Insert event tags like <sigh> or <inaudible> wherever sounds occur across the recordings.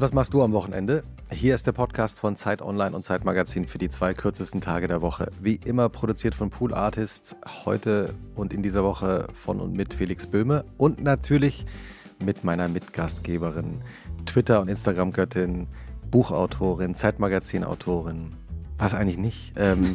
Und was machst du am Wochenende? Hier ist der Podcast von Zeit Online und Zeit Magazin für die zwei kürzesten Tage der Woche. Wie immer produziert von Pool Artists, heute und in dieser Woche von und mit Felix Böhme und natürlich mit meiner Mitgastgeberin, Twitter- und Instagram-Göttin, Buchautorin, Zeitmagazin-Autorin, was eigentlich nicht, ähm,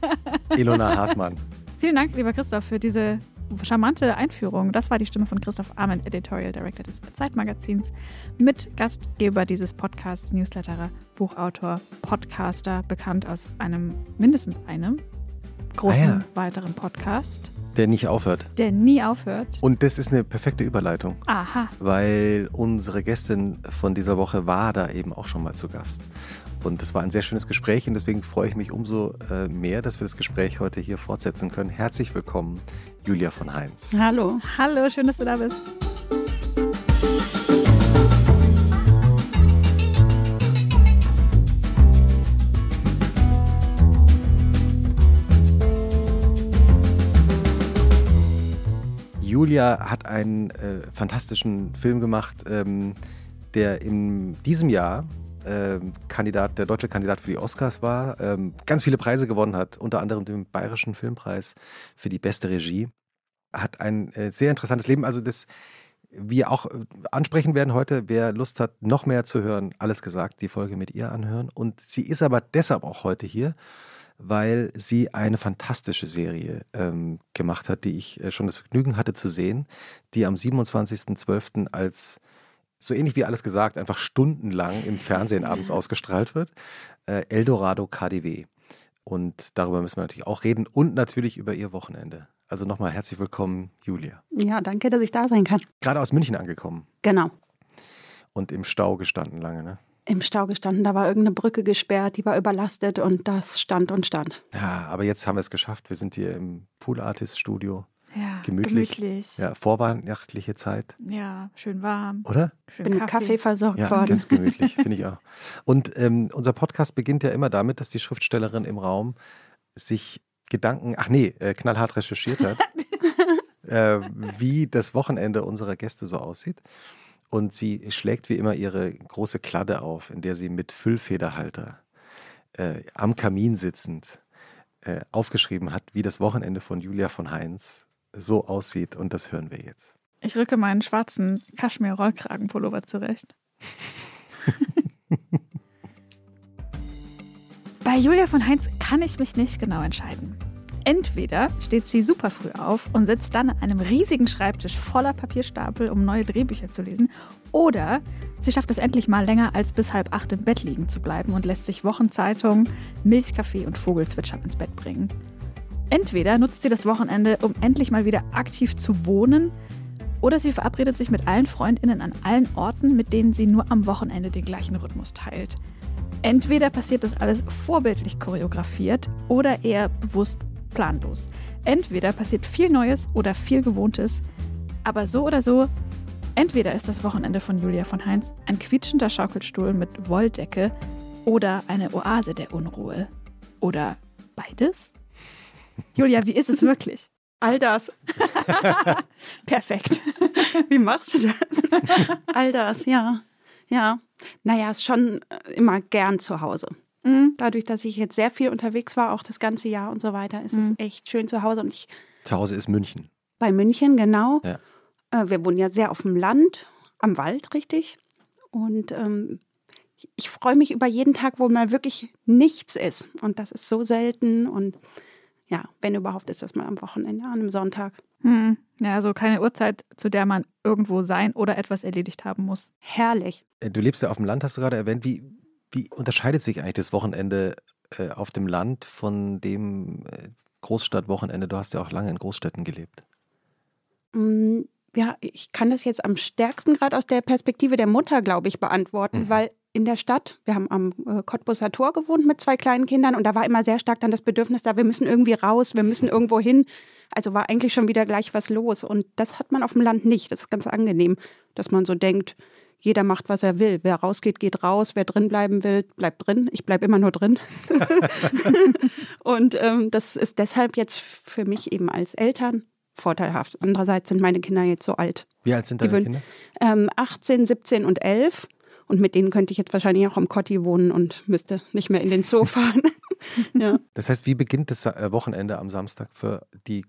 <laughs> Ilona Hartmann. Vielen Dank, lieber Christoph, für diese charmante Einführung. Das war die Stimme von Christoph Arment, Editorial Director des Zeitmagazins, mit Gastgeber dieses Podcasts, Newsletterer, Buchautor, Podcaster, bekannt aus einem, mindestens einem großen ah ja. weiteren Podcast. Der nicht aufhört. Der nie aufhört. Und das ist eine perfekte Überleitung. Aha. Weil unsere Gästin von dieser Woche war da eben auch schon mal zu Gast. Und es war ein sehr schönes Gespräch und deswegen freue ich mich umso äh, mehr, dass wir das Gespräch heute hier fortsetzen können. Herzlich willkommen, Julia von Heinz. Hallo. Hallo, schön, dass du da bist. Julia hat einen äh, fantastischen Film gemacht, ähm, der in diesem Jahr ähm, Kandidat, der deutsche Kandidat für die Oscars war, ähm, ganz viele Preise gewonnen hat, unter anderem den Bayerischen Filmpreis für die beste Regie. Hat ein äh, sehr interessantes Leben. Also das wir auch äh, ansprechen werden heute, wer Lust hat, noch mehr zu hören, alles gesagt, die Folge mit ihr anhören. Und sie ist aber deshalb auch heute hier, weil sie eine fantastische Serie ähm, gemacht hat, die ich äh, schon das Vergnügen hatte zu sehen, die am 27.12. als so ähnlich wie alles gesagt, einfach stundenlang im Fernsehen abends ausgestrahlt wird. Äh, Eldorado KDW. Und darüber müssen wir natürlich auch reden und natürlich über ihr Wochenende. Also nochmal herzlich willkommen, Julia. Ja, danke, dass ich da sein kann. Gerade aus München angekommen. Genau. Und im Stau gestanden lange, ne? Im Stau gestanden, da war irgendeine Brücke gesperrt, die war überlastet und das stand und stand. Ja, aber jetzt haben wir es geschafft. Wir sind hier im Pool Artist Studio. Gemütlich. gemütlich. Ja, vorweihnachtliche Zeit. Ja, schön warm. Oder? Schön Bin mit Kaffee versorgt ja, worden. Ganz gemütlich, <laughs> finde ich auch. Und ähm, unser Podcast beginnt ja immer damit, dass die Schriftstellerin im Raum sich Gedanken, ach nee, äh, knallhart recherchiert hat, <laughs> äh, wie das Wochenende unserer Gäste so aussieht. Und sie schlägt wie immer ihre große Kladde auf, in der sie mit Füllfederhalter äh, am Kamin sitzend äh, aufgeschrieben hat, wie das Wochenende von Julia von Heinz so aussieht. Und das hören wir jetzt. Ich rücke meinen schwarzen Kaschmir-Rollkragenpullover zurecht. <laughs> Bei Julia von Heinz kann ich mich nicht genau entscheiden. Entweder steht sie super früh auf und sitzt dann an einem riesigen Schreibtisch voller Papierstapel, um neue Drehbücher zu lesen, oder sie schafft es endlich mal länger als bis halb acht im Bett liegen zu bleiben und lässt sich Wochenzeitung, Milchkaffee und Vogelzwitschern ins Bett bringen. Entweder nutzt sie das Wochenende, um endlich mal wieder aktiv zu wohnen, oder sie verabredet sich mit allen Freundinnen an allen Orten, mit denen sie nur am Wochenende den gleichen Rhythmus teilt. Entweder passiert das alles vorbildlich choreografiert oder eher bewusst planlos. Entweder passiert viel Neues oder viel Gewohntes, aber so oder so, entweder ist das Wochenende von Julia von Heinz ein quietschender Schaukelstuhl mit Wolldecke oder eine Oase der Unruhe. Oder beides? Julia, wie ist es wirklich? All das. <laughs> Perfekt. <laughs> Wie machst du das? All das, ja. Ja. Naja, ist schon äh, immer gern zu Hause. Mhm. Dadurch, dass ich jetzt sehr viel unterwegs war, auch das ganze Jahr und so weiter, ist mhm. es echt schön zu Hause. Und ich, zu Hause ist München. Bei München, genau. Ja. Äh, wir wohnen ja sehr auf dem Land, am Wald, richtig. Und ähm, ich freue mich über jeden Tag, wo mal wirklich nichts ist. Und das ist so selten. Und ja, wenn überhaupt, ist das mal am Wochenende, an einem Sonntag. Hm. Ja, also keine Uhrzeit, zu der man irgendwo sein oder etwas erledigt haben muss. Herrlich. Äh, du lebst ja auf dem Land, hast du gerade erwähnt. Wie, wie unterscheidet sich eigentlich das Wochenende äh, auf dem Land von dem äh, Großstadtwochenende? Du hast ja auch lange in Großstädten gelebt. Mm, ja, ich kann das jetzt am stärksten gerade aus der Perspektive der Mutter, glaube ich, beantworten, mhm. weil in der Stadt. Wir haben am äh, Cottbusser Tor gewohnt mit zwei kleinen Kindern und da war immer sehr stark dann das Bedürfnis da, wir müssen irgendwie raus, wir müssen irgendwo hin. Also war eigentlich schon wieder gleich was los und das hat man auf dem Land nicht. Das ist ganz angenehm, dass man so denkt, jeder macht, was er will. Wer rausgeht, geht raus. Wer drin bleiben will, bleibt drin. Ich bleibe immer nur drin. <laughs> und ähm, das ist deshalb jetzt für mich eben als Eltern vorteilhaft. Andererseits sind meine Kinder jetzt so alt. Wie alt sind deine Kinder? Ähm, 18, 17 und 11. Und mit denen könnte ich jetzt wahrscheinlich auch am Kotti wohnen und müsste nicht mehr in den Zoo fahren. <laughs> ja. Das heißt, wie beginnt das äh, Wochenende am Samstag für die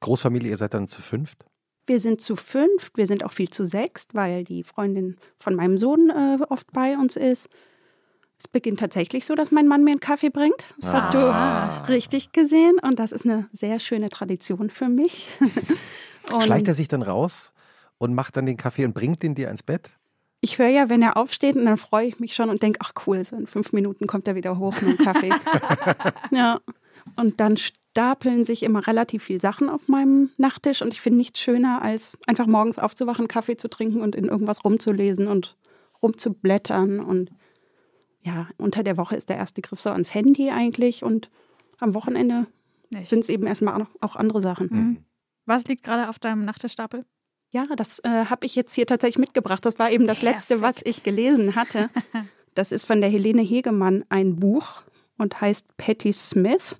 Großfamilie? Ihr seid dann zu fünft? Wir sind zu fünft, wir sind auch viel zu sechst, weil die Freundin von meinem Sohn äh, oft bei uns ist. Es beginnt tatsächlich so, dass mein Mann mir einen Kaffee bringt. Das ah. hast du ah. richtig gesehen. Und das ist eine sehr schöne Tradition für mich. <laughs> Schleicht er sich dann raus und macht dann den Kaffee und bringt den dir ins Bett? Ich höre ja, wenn er aufsteht und dann freue ich mich schon und denke, ach cool, so in fünf Minuten kommt er wieder hoch mit dem Kaffee. <laughs> ja. Und dann stapeln sich immer relativ viele Sachen auf meinem Nachttisch und ich finde nichts schöner, als einfach morgens aufzuwachen, Kaffee zu trinken und in irgendwas rumzulesen und rumzublättern. Und ja, unter der Woche ist der erste Griff so ans Handy eigentlich und am Wochenende sind es eben erstmal auch andere Sachen. Mhm. Was liegt gerade auf deinem Nachttischstapel? Ja, das äh, habe ich jetzt hier tatsächlich mitgebracht. Das war eben das Perfekt. letzte, was ich gelesen hatte. <laughs> Das ist von der Helene Hegemann ein Buch und heißt Patty Smith.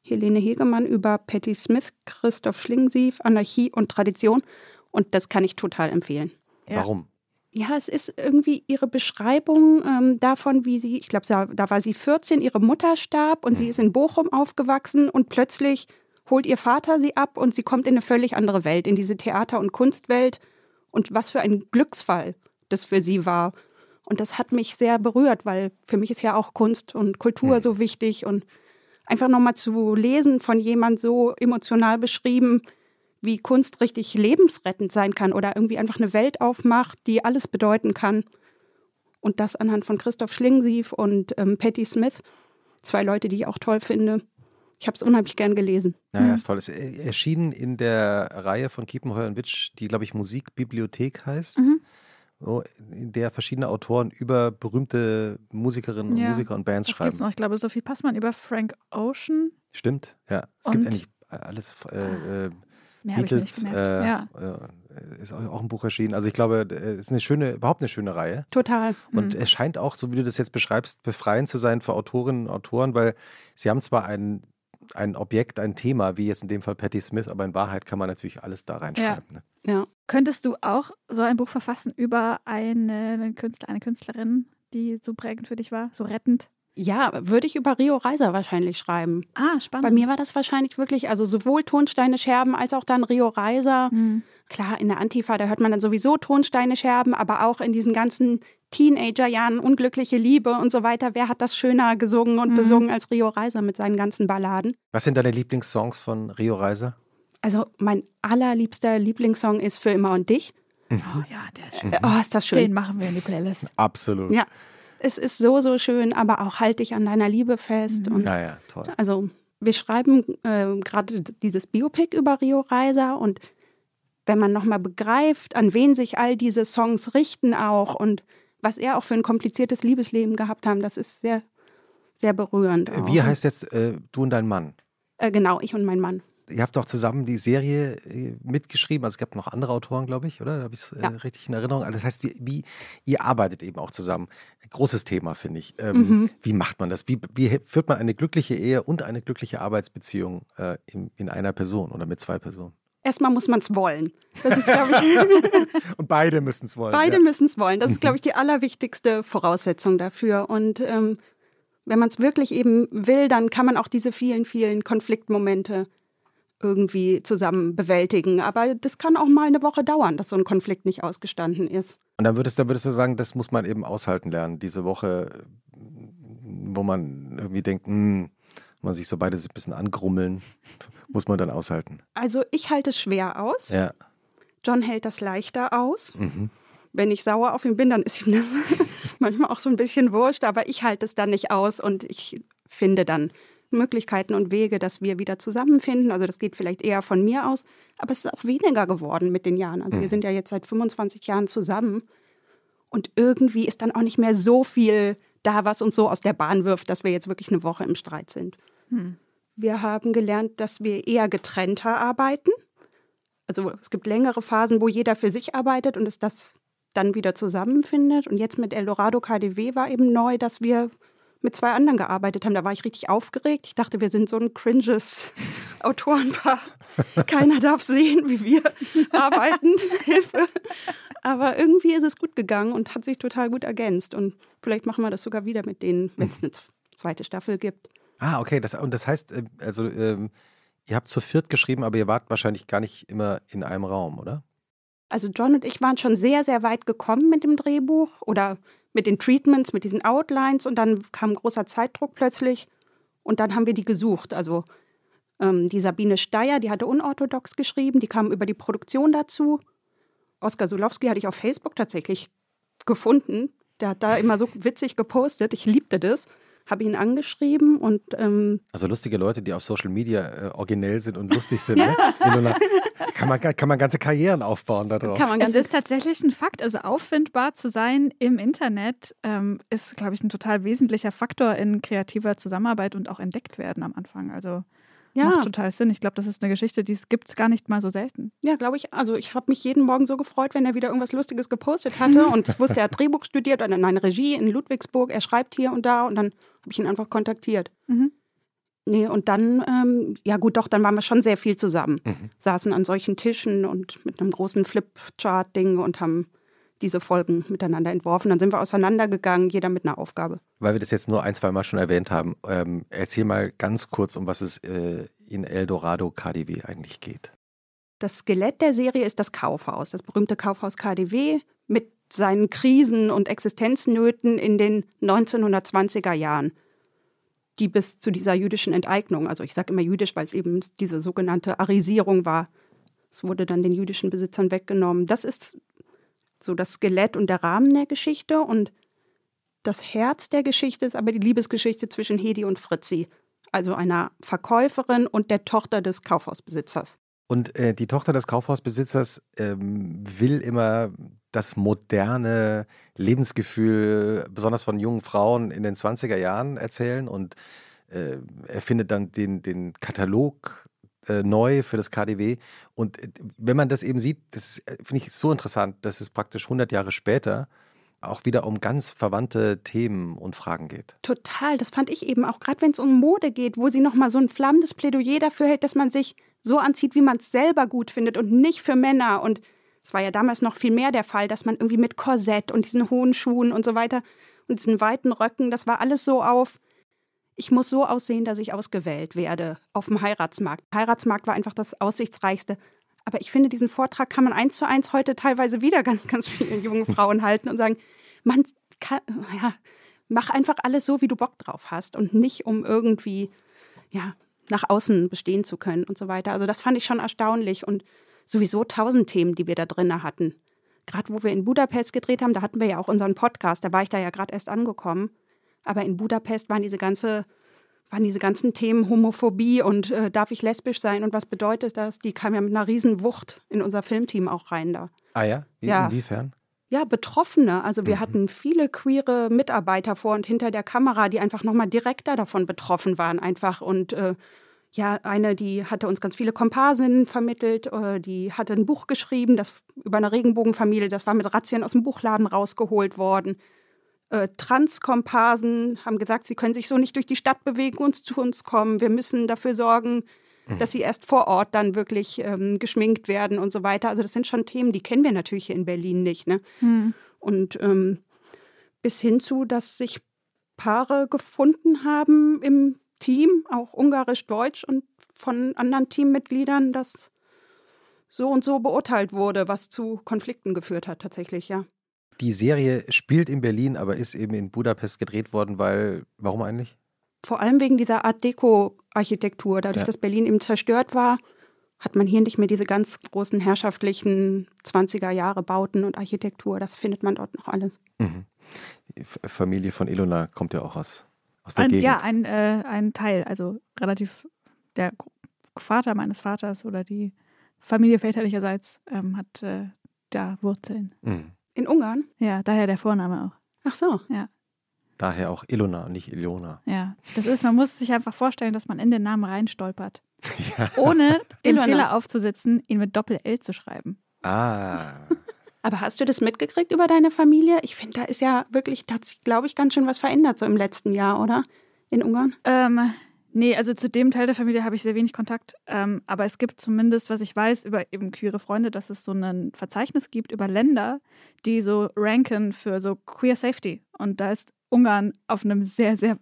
Helene Hegemann über Patty Smith, Christoph Schlingensief, Anarchie und Tradition. Und das kann ich total empfehlen. Ja. Warum? Ja, es ist irgendwie ihre Beschreibung ähm, davon, wie sie, ich glaube, da war sie 14, ihre Mutter starb und mhm. sie ist in Bochum aufgewachsen und plötzlich holt ihr Vater sie ab und sie kommt in eine völlig andere Welt, in diese Theater- und Kunstwelt. Und was für ein Glücksfall das für sie war. Und das hat mich sehr berührt, weil für mich ist ja auch Kunst und Kultur mhm. so wichtig. Und einfach nochmal zu lesen von jemand so emotional beschrieben, wie Kunst richtig lebensrettend sein kann oder irgendwie einfach eine Welt aufmacht, die alles bedeuten kann. Und das anhand von Christoph Schlingensief und ähm, Patti Smith, zwei Leute, die ich auch toll finde. Ich habe es unheimlich gern gelesen. Ja, ja, ist toll. Es erschien in der Reihe von Kiepenheuer und Witsch, die, glaube ich, Musikbibliothek heißt. Mhm in der verschiedene Autoren über berühmte Musikerinnen und ja, Musiker und Bands das schreiben. Gibt's noch. Ich glaube, Sophie Passmann über Frank Ocean. Stimmt, ja. Es und gibt eigentlich alles. Äh, ah, äh, Beatles, äh, ja. äh, ist auch ein Buch erschienen. Also ich glaube, es äh, ist eine schöne, überhaupt eine schöne Reihe. Total. Und mhm. es scheint auch, so wie du das jetzt beschreibst, befreiend zu sein für Autorinnen und Autoren, weil sie haben zwar einen ein Objekt, ein Thema, wie jetzt in dem Fall Patti Smith, aber in Wahrheit kann man natürlich alles da reinschreiben. Ja. Ne? ja. Könntest du auch so ein Buch verfassen über eine Künstler, eine Künstlerin, die so prägend für dich war, so rettend? Ja, würde ich über Rio Reiser wahrscheinlich schreiben. Ah, spannend. Bei mir war das wahrscheinlich wirklich, also sowohl Tonsteine Scherben als auch dann Rio Reiser. Mhm. Klar, in der Antifa, da hört man dann sowieso Tonsteine Scherben, aber auch in diesen ganzen Teenagerjahren, unglückliche Liebe und so weiter. Wer hat das schöner gesungen und mhm. besungen als Rio Reiser mit seinen ganzen Balladen? Was sind deine Lieblingssongs von Rio Reiser? Also mein allerliebster Lieblingssong ist Für immer und dich. Mhm. Oh ja, der ist schön. Oh, ist das schön. Den machen wir in die Playlist. Absolut. Ja, es ist so, so schön, aber auch halt dich an deiner Liebe fest. Mhm. Und ja, ja, toll. Also wir schreiben äh, gerade dieses Biopic über Rio Reiser und wenn man nochmal begreift, an wen sich all diese Songs richten auch und was er auch für ein kompliziertes Liebesleben gehabt haben, das ist sehr, sehr berührend. Auch. Wie heißt jetzt äh, du und dein Mann? Äh, genau, ich und mein Mann. Ihr habt doch zusammen die Serie äh, mitgeschrieben. Also es gab noch andere Autoren, glaube ich, oder? Habe ich es äh, ja. richtig in Erinnerung? Also das heißt, wie, wie, ihr arbeitet eben auch zusammen. Großes Thema, finde ich. Ähm, mhm. Wie macht man das? Wie, wie, führt man eine glückliche Ehe und eine glückliche Arbeitsbeziehung äh, in, in einer Person oder mit zwei Personen? Erstmal muss man es wollen. Das ist, glaube ich. <laughs> und beide müssen es wollen. Beide ja. müssen es wollen. Das ist, glaube ich, die allerwichtigste Voraussetzung dafür. Und ähm, wenn man es wirklich eben will, dann kann man auch diese vielen, vielen Konfliktmomente irgendwie zusammen bewältigen. Aber das kann auch mal eine Woche dauern, dass so ein Konflikt nicht ausgestanden ist. Und dann würdest, dann würdest du sagen, das muss man eben aushalten lernen, diese Woche, wo man irgendwie denkt, mh, hm, man sich so beide ein bisschen angrummeln, <laughs> muss man dann aushalten. Also ich halte es schwer aus. Ja. John hält das leichter aus. Mhm. Wenn ich sauer auf ihn bin, dann ist ihm das <laughs> manchmal auch so ein bisschen wurscht, aber ich halte es dann nicht aus und ich finde dann Möglichkeiten und Wege, dass wir wieder zusammenfinden. Also das geht vielleicht eher von mir aus, aber es ist auch weniger geworden mit den Jahren. Also mhm. wir sind ja jetzt seit 25 Jahren zusammen und irgendwie ist dann auch nicht mehr so viel da, was uns so aus der Bahn wirft, dass wir jetzt wirklich eine Woche im Streit sind. Hm. Wir haben gelernt, dass wir eher getrennter arbeiten. Also es gibt längere Phasen, wo jeder für sich arbeitet und es das dann wieder zusammenfindet. Und jetzt mit Eldorado KDW war eben neu, dass wir mit zwei anderen gearbeitet haben. Da war ich richtig aufgeregt. Ich dachte, wir sind so ein cringes <laughs> Autorenpaar. Keiner darf sehen, wie wir <laughs> arbeiten. Hilfe. Aber irgendwie ist es gut gegangen und hat sich total gut ergänzt. Und vielleicht machen wir das sogar wieder mit denen, wenn es eine zweite Staffel gibt. Ah, okay. Das, und das heißt, äh, also ähm, ihr habt zu viert geschrieben, aber ihr wart wahrscheinlich gar nicht immer in einem Raum, oder? Also John und ich waren schon sehr, sehr weit gekommen mit dem Drehbuch oder mit den Treatments, mit diesen Outlines und dann kam großer Zeitdruck plötzlich und dann haben wir die gesucht. Also ähm, die Sabine Steyer, die hatte unorthodox geschrieben, die kam über die Produktion dazu. Oskar Sulowski hatte ich auf Facebook tatsächlich gefunden. Der hat da immer so witzig gepostet. Ich liebte das habe ihn angeschrieben und ähm also lustige Leute, die auf Social Media äh, originell sind und lustig sind. <laughs> ne? kann, man, kann man ganze Karrieren aufbauen darauf. Kann man es ist tatsächlich ein Fakt. Also auffindbar zu sein im Internet ähm, ist, glaube ich, ein total wesentlicher Faktor in kreativer Zusammenarbeit und auch entdeckt werden am Anfang. Also ja. Macht total Sinn. Ich glaube, das ist eine Geschichte, die gibt es gar nicht mal so selten. Ja, glaube ich. Also ich habe mich jeden Morgen so gefreut, wenn er wieder irgendwas Lustiges gepostet hatte. und ich wusste, er hat Drehbuch studiert oder nein, Regie in Ludwigsburg. Er schreibt hier und da und dann habe ich ihn einfach kontaktiert. Mhm. Nee, und dann, ähm, ja gut, doch, dann waren wir schon sehr viel zusammen. Mhm. Saßen an solchen Tischen und mit einem großen Flipchart-Ding und haben diese Folgen miteinander entworfen. Dann sind wir auseinandergegangen, jeder mit einer Aufgabe. Weil wir das jetzt nur ein, zwei Mal schon erwähnt haben, ähm, erzähl mal ganz kurz, um was es äh, in Eldorado KDW eigentlich geht. Das Skelett der Serie ist das Kaufhaus, das berühmte Kaufhaus KDW mit seinen Krisen und Existenznöten in den 1920er Jahren, die bis zu dieser jüdischen Enteignung, also ich sage immer jüdisch, weil es eben diese sogenannte Arisierung war, es wurde dann den jüdischen Besitzern weggenommen. Das ist so das Skelett und der Rahmen der Geschichte und das Herz der Geschichte ist aber die Liebesgeschichte zwischen Hedi und Fritzi, also einer Verkäuferin und der Tochter des Kaufhausbesitzers. Und äh, die Tochter des Kaufhausbesitzers ähm, will immer das moderne Lebensgefühl, besonders von jungen Frauen in den 20er Jahren erzählen und äh, erfindet dann den, den Katalog äh, neu für das KDW. Und äh, wenn man das eben sieht, das äh, finde ich so interessant, dass es praktisch 100 Jahre später auch wieder um ganz verwandte Themen und Fragen geht. Total, das fand ich eben auch, gerade wenn es um Mode geht, wo sie nochmal so ein flammendes Plädoyer dafür hält, dass man sich so anzieht, wie man es selber gut findet und nicht für Männer. Und es war ja damals noch viel mehr der Fall, dass man irgendwie mit Korsett und diesen hohen Schuhen und so weiter und diesen weiten Röcken, das war alles so auf ich muss so aussehen, dass ich ausgewählt werde auf dem Heiratsmarkt. Heiratsmarkt war einfach das Aussichtsreichste. Aber ich finde, diesen Vortrag kann man eins zu eins heute teilweise wieder ganz, ganz vielen jungen Frauen halten und sagen, man kann, ja, mach einfach alles so, wie du Bock drauf hast und nicht um irgendwie, ja, nach außen bestehen zu können und so weiter. Also das fand ich schon erstaunlich und sowieso tausend Themen, die wir da drin hatten. Gerade wo wir in Budapest gedreht haben, da hatten wir ja auch unseren Podcast, da war ich da ja gerade erst angekommen. Aber in Budapest waren diese ganze waren diese ganzen Themen Homophobie und äh, darf ich lesbisch sein und was bedeutet das? Die kamen ja mit einer riesen Wucht in unser Filmteam auch rein da. Ah ja? Wie, ja. Inwiefern? Ja, Betroffene. Also wir mhm. hatten viele queere Mitarbeiter vor und hinter der Kamera, die einfach nochmal direkter davon betroffen waren einfach. Und äh, ja, eine, die hatte uns ganz viele Komparsinnen vermittelt, äh, die hatte ein Buch geschrieben, das über eine Regenbogenfamilie, das war mit Razzien aus dem Buchladen rausgeholt worden äh, Transkomparsen haben gesagt, sie können sich so nicht durch die Stadt bewegen und zu uns kommen. Wir müssen dafür sorgen, mhm. dass sie erst vor Ort dann wirklich ähm, geschminkt werden und so weiter. Also das sind schon Themen, die kennen wir natürlich hier in Berlin nicht. Ne? Mhm. Und ähm, bis hin zu, dass sich Paare gefunden haben im Team, auch ungarisch-deutsch und von anderen Teammitgliedern, das so und so beurteilt wurde, was zu Konflikten geführt hat tatsächlich, ja. Die Serie spielt in Berlin, aber ist eben in Budapest gedreht worden, weil, warum eigentlich? Vor allem wegen dieser Art Deco-Architektur. Dadurch, ja. dass Berlin eben zerstört war, hat man hier nicht mehr diese ganz großen herrschaftlichen 20er Jahre Bauten und Architektur. Das findet man dort noch alles. Mhm. Die Familie von Ilona kommt ja auch aus, aus der ein, Gegend. Ja, ein, äh, ein Teil, also relativ der Vater meines Vaters oder die Familie väterlicherseits ähm, hat äh, da Wurzeln. Mhm. In Ungarn? Ja, daher der Vorname auch. Ach so. Ja. Daher auch Ilona und nicht Ilona. Ja, das ist, man muss sich einfach vorstellen, dass man in den Namen reinstolpert. <laughs> ja. Ohne den Ilona. Fehler aufzusitzen, ihn mit Doppel-L zu schreiben. Ah. Aber hast du das mitgekriegt über deine Familie? Ich finde, da ist ja wirklich, da hat sich, glaube ich, ganz schön was verändert so im letzten Jahr, oder? In Ungarn? Ähm, Nee, also zu dem Teil der Familie habe ich sehr wenig Kontakt. Ähm, aber es gibt zumindest, was ich weiß, über eben queere Freunde, dass es so ein Verzeichnis gibt über Länder, die so ranken für so Queer Safety. Und da ist Ungarn auf einem sehr, sehr,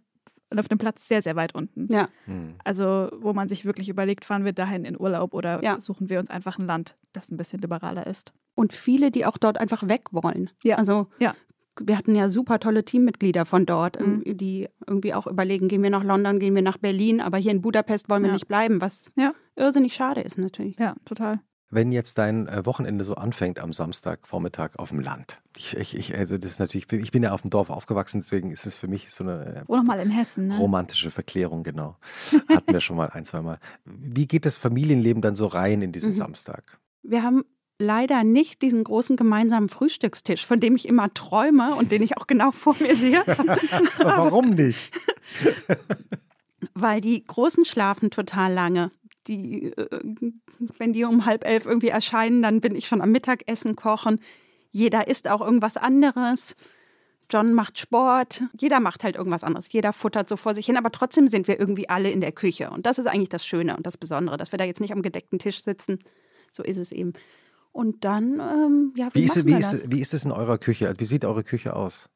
auf einem Platz sehr, sehr weit unten. Ja. Hm. Also, wo man sich wirklich überlegt, fahren wir dahin in Urlaub oder Ja. suchen wir uns einfach ein Land, das ein bisschen liberaler ist. Und viele, die auch dort einfach weg wollen. Ja. Also Ja. Wir hatten ja super tolle Teammitglieder von dort, Mhm. die irgendwie auch überlegen, gehen wir nach London, gehen wir nach Berlin, aber hier in Budapest wollen wir Ja. nicht bleiben, was Ja. irrsinnig schade ist natürlich. Ja, total. Wenn jetzt dein äh, Wochenende so anfängt am Samstagvormittag auf dem Land. Ich, ich, ich, also das ist natürlich, ich bin ja auf dem Dorf aufgewachsen, deswegen ist es für mich so eine Wo nochmal in Hessen, ne? romantische Verklärung, genau. <laughs> Hatten wir schon mal ein, zwei Mal. Wie geht das Familienleben dann so rein in diesen Mhm. Samstag? Wir haben leider nicht diesen großen gemeinsamen Frühstückstisch, von dem ich immer träume und den ich auch genau vor mir sehe, <laughs> Warum nicht? <laughs> weil die Großen schlafen total lange. Die, äh, wenn die um halb elf irgendwie erscheinen, dann bin ich schon am Mittagessen kochen. Jeder isst auch irgendwas anderes. John macht Sport. Jeder macht halt irgendwas anderes. Jeder futtert so vor sich hin. Aber trotzdem sind wir irgendwie alle in der Küche. Und das ist eigentlich das Schöne und das Besondere, dass wir da jetzt nicht am gedeckten Tisch sitzen. So ist es eben. Und dann, ähm, ja, wie, Wie ist, wie, ist, das? wie ist es in eurer Küche? Wie sieht eure Küche aus?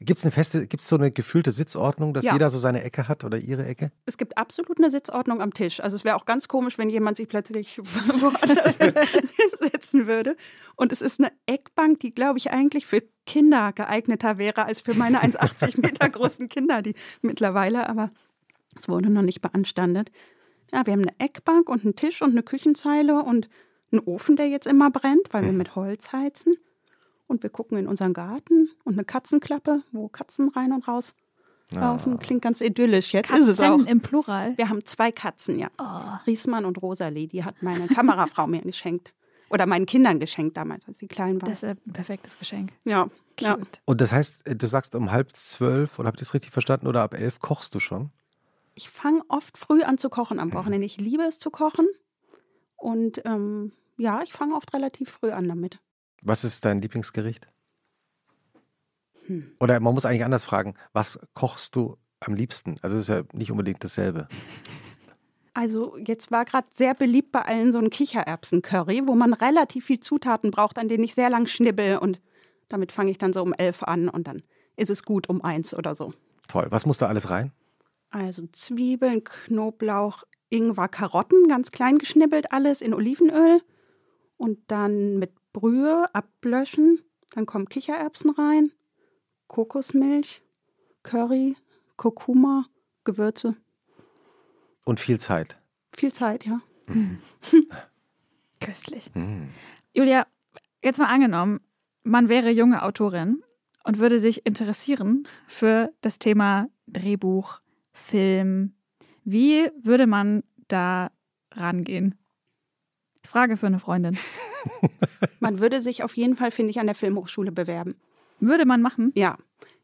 Gibt es eine feste, gibt es so eine gefühlte Sitzordnung, dass Ja. jeder so seine Ecke hat oder ihre Ecke? Es gibt absolut eine Sitzordnung am Tisch. Also es wäre auch ganz komisch, wenn jemand sich plötzlich <laughs> woanders <laughs> hinsetzen würde. Und es ist eine Eckbank, die, glaube ich, eigentlich für Kinder geeigneter wäre als für meine 1,80 Meter großen Kinder, die mittlerweile, aber es wurde noch nicht beanstandet. Ja, wir haben eine Eckbank und einen Tisch und eine Küchenzeile und einen Ofen, der jetzt immer brennt, weil wir mit Holz heizen. Und wir gucken in unseren Garten und eine Katzenklappe, wo Katzen rein und raus laufen. Klingt ganz idyllisch. Jetzt ist es auch. Katzen im Plural. Wir haben zwei Katzen, ja. Oh. Riesmann und Rosalie, die hat meine Kamerafrau <laughs> mir geschenkt. Oder meinen Kindern geschenkt damals, als sie klein waren. Das ist ein perfektes Geschenk. ja, ja. Und das heißt, äh, du sagst um halb zwölf, oder habe ich das richtig verstanden, oder ab elf kochst du schon? Ich fange oft früh an zu kochen am Wochenende. Ich liebe es zu kochen. Und ähm, ja, ich fange oft relativ früh an damit. Was ist dein Lieblingsgericht? Hm. Oder man muss eigentlich anders fragen, was kochst du am liebsten? Also es ist ja nicht unbedingt dasselbe. <laughs> Also jetzt war gerade sehr beliebt bei allen so ein Kichererbsen-Curry, wo man relativ viel Zutaten braucht, an denen ich sehr lang schnibbel. Und damit fange ich dann so um elf an und dann ist es gut um eins oder so. Toll. Was muss da alles rein? Also Zwiebeln, Knoblauch, Ingwer, Karotten, ganz klein geschnibbelt, alles in Olivenöl. Und dann mit Brühe ablöschen. Dann kommen Kichererbsen rein, Kokosmilch, Curry, Kurkuma, Gewürze. Und viel Zeit. Viel Zeit, ja. <laughs> Köstlich. Mm. Julia, jetzt mal angenommen, man wäre junge Autorin und würde sich interessieren für das Thema Drehbuch, Film. Wie würde man da rangehen? Frage für eine Freundin. <laughs> Man würde sich auf jeden Fall, finde ich, an der Filmhochschule bewerben. Würde man machen? Ja.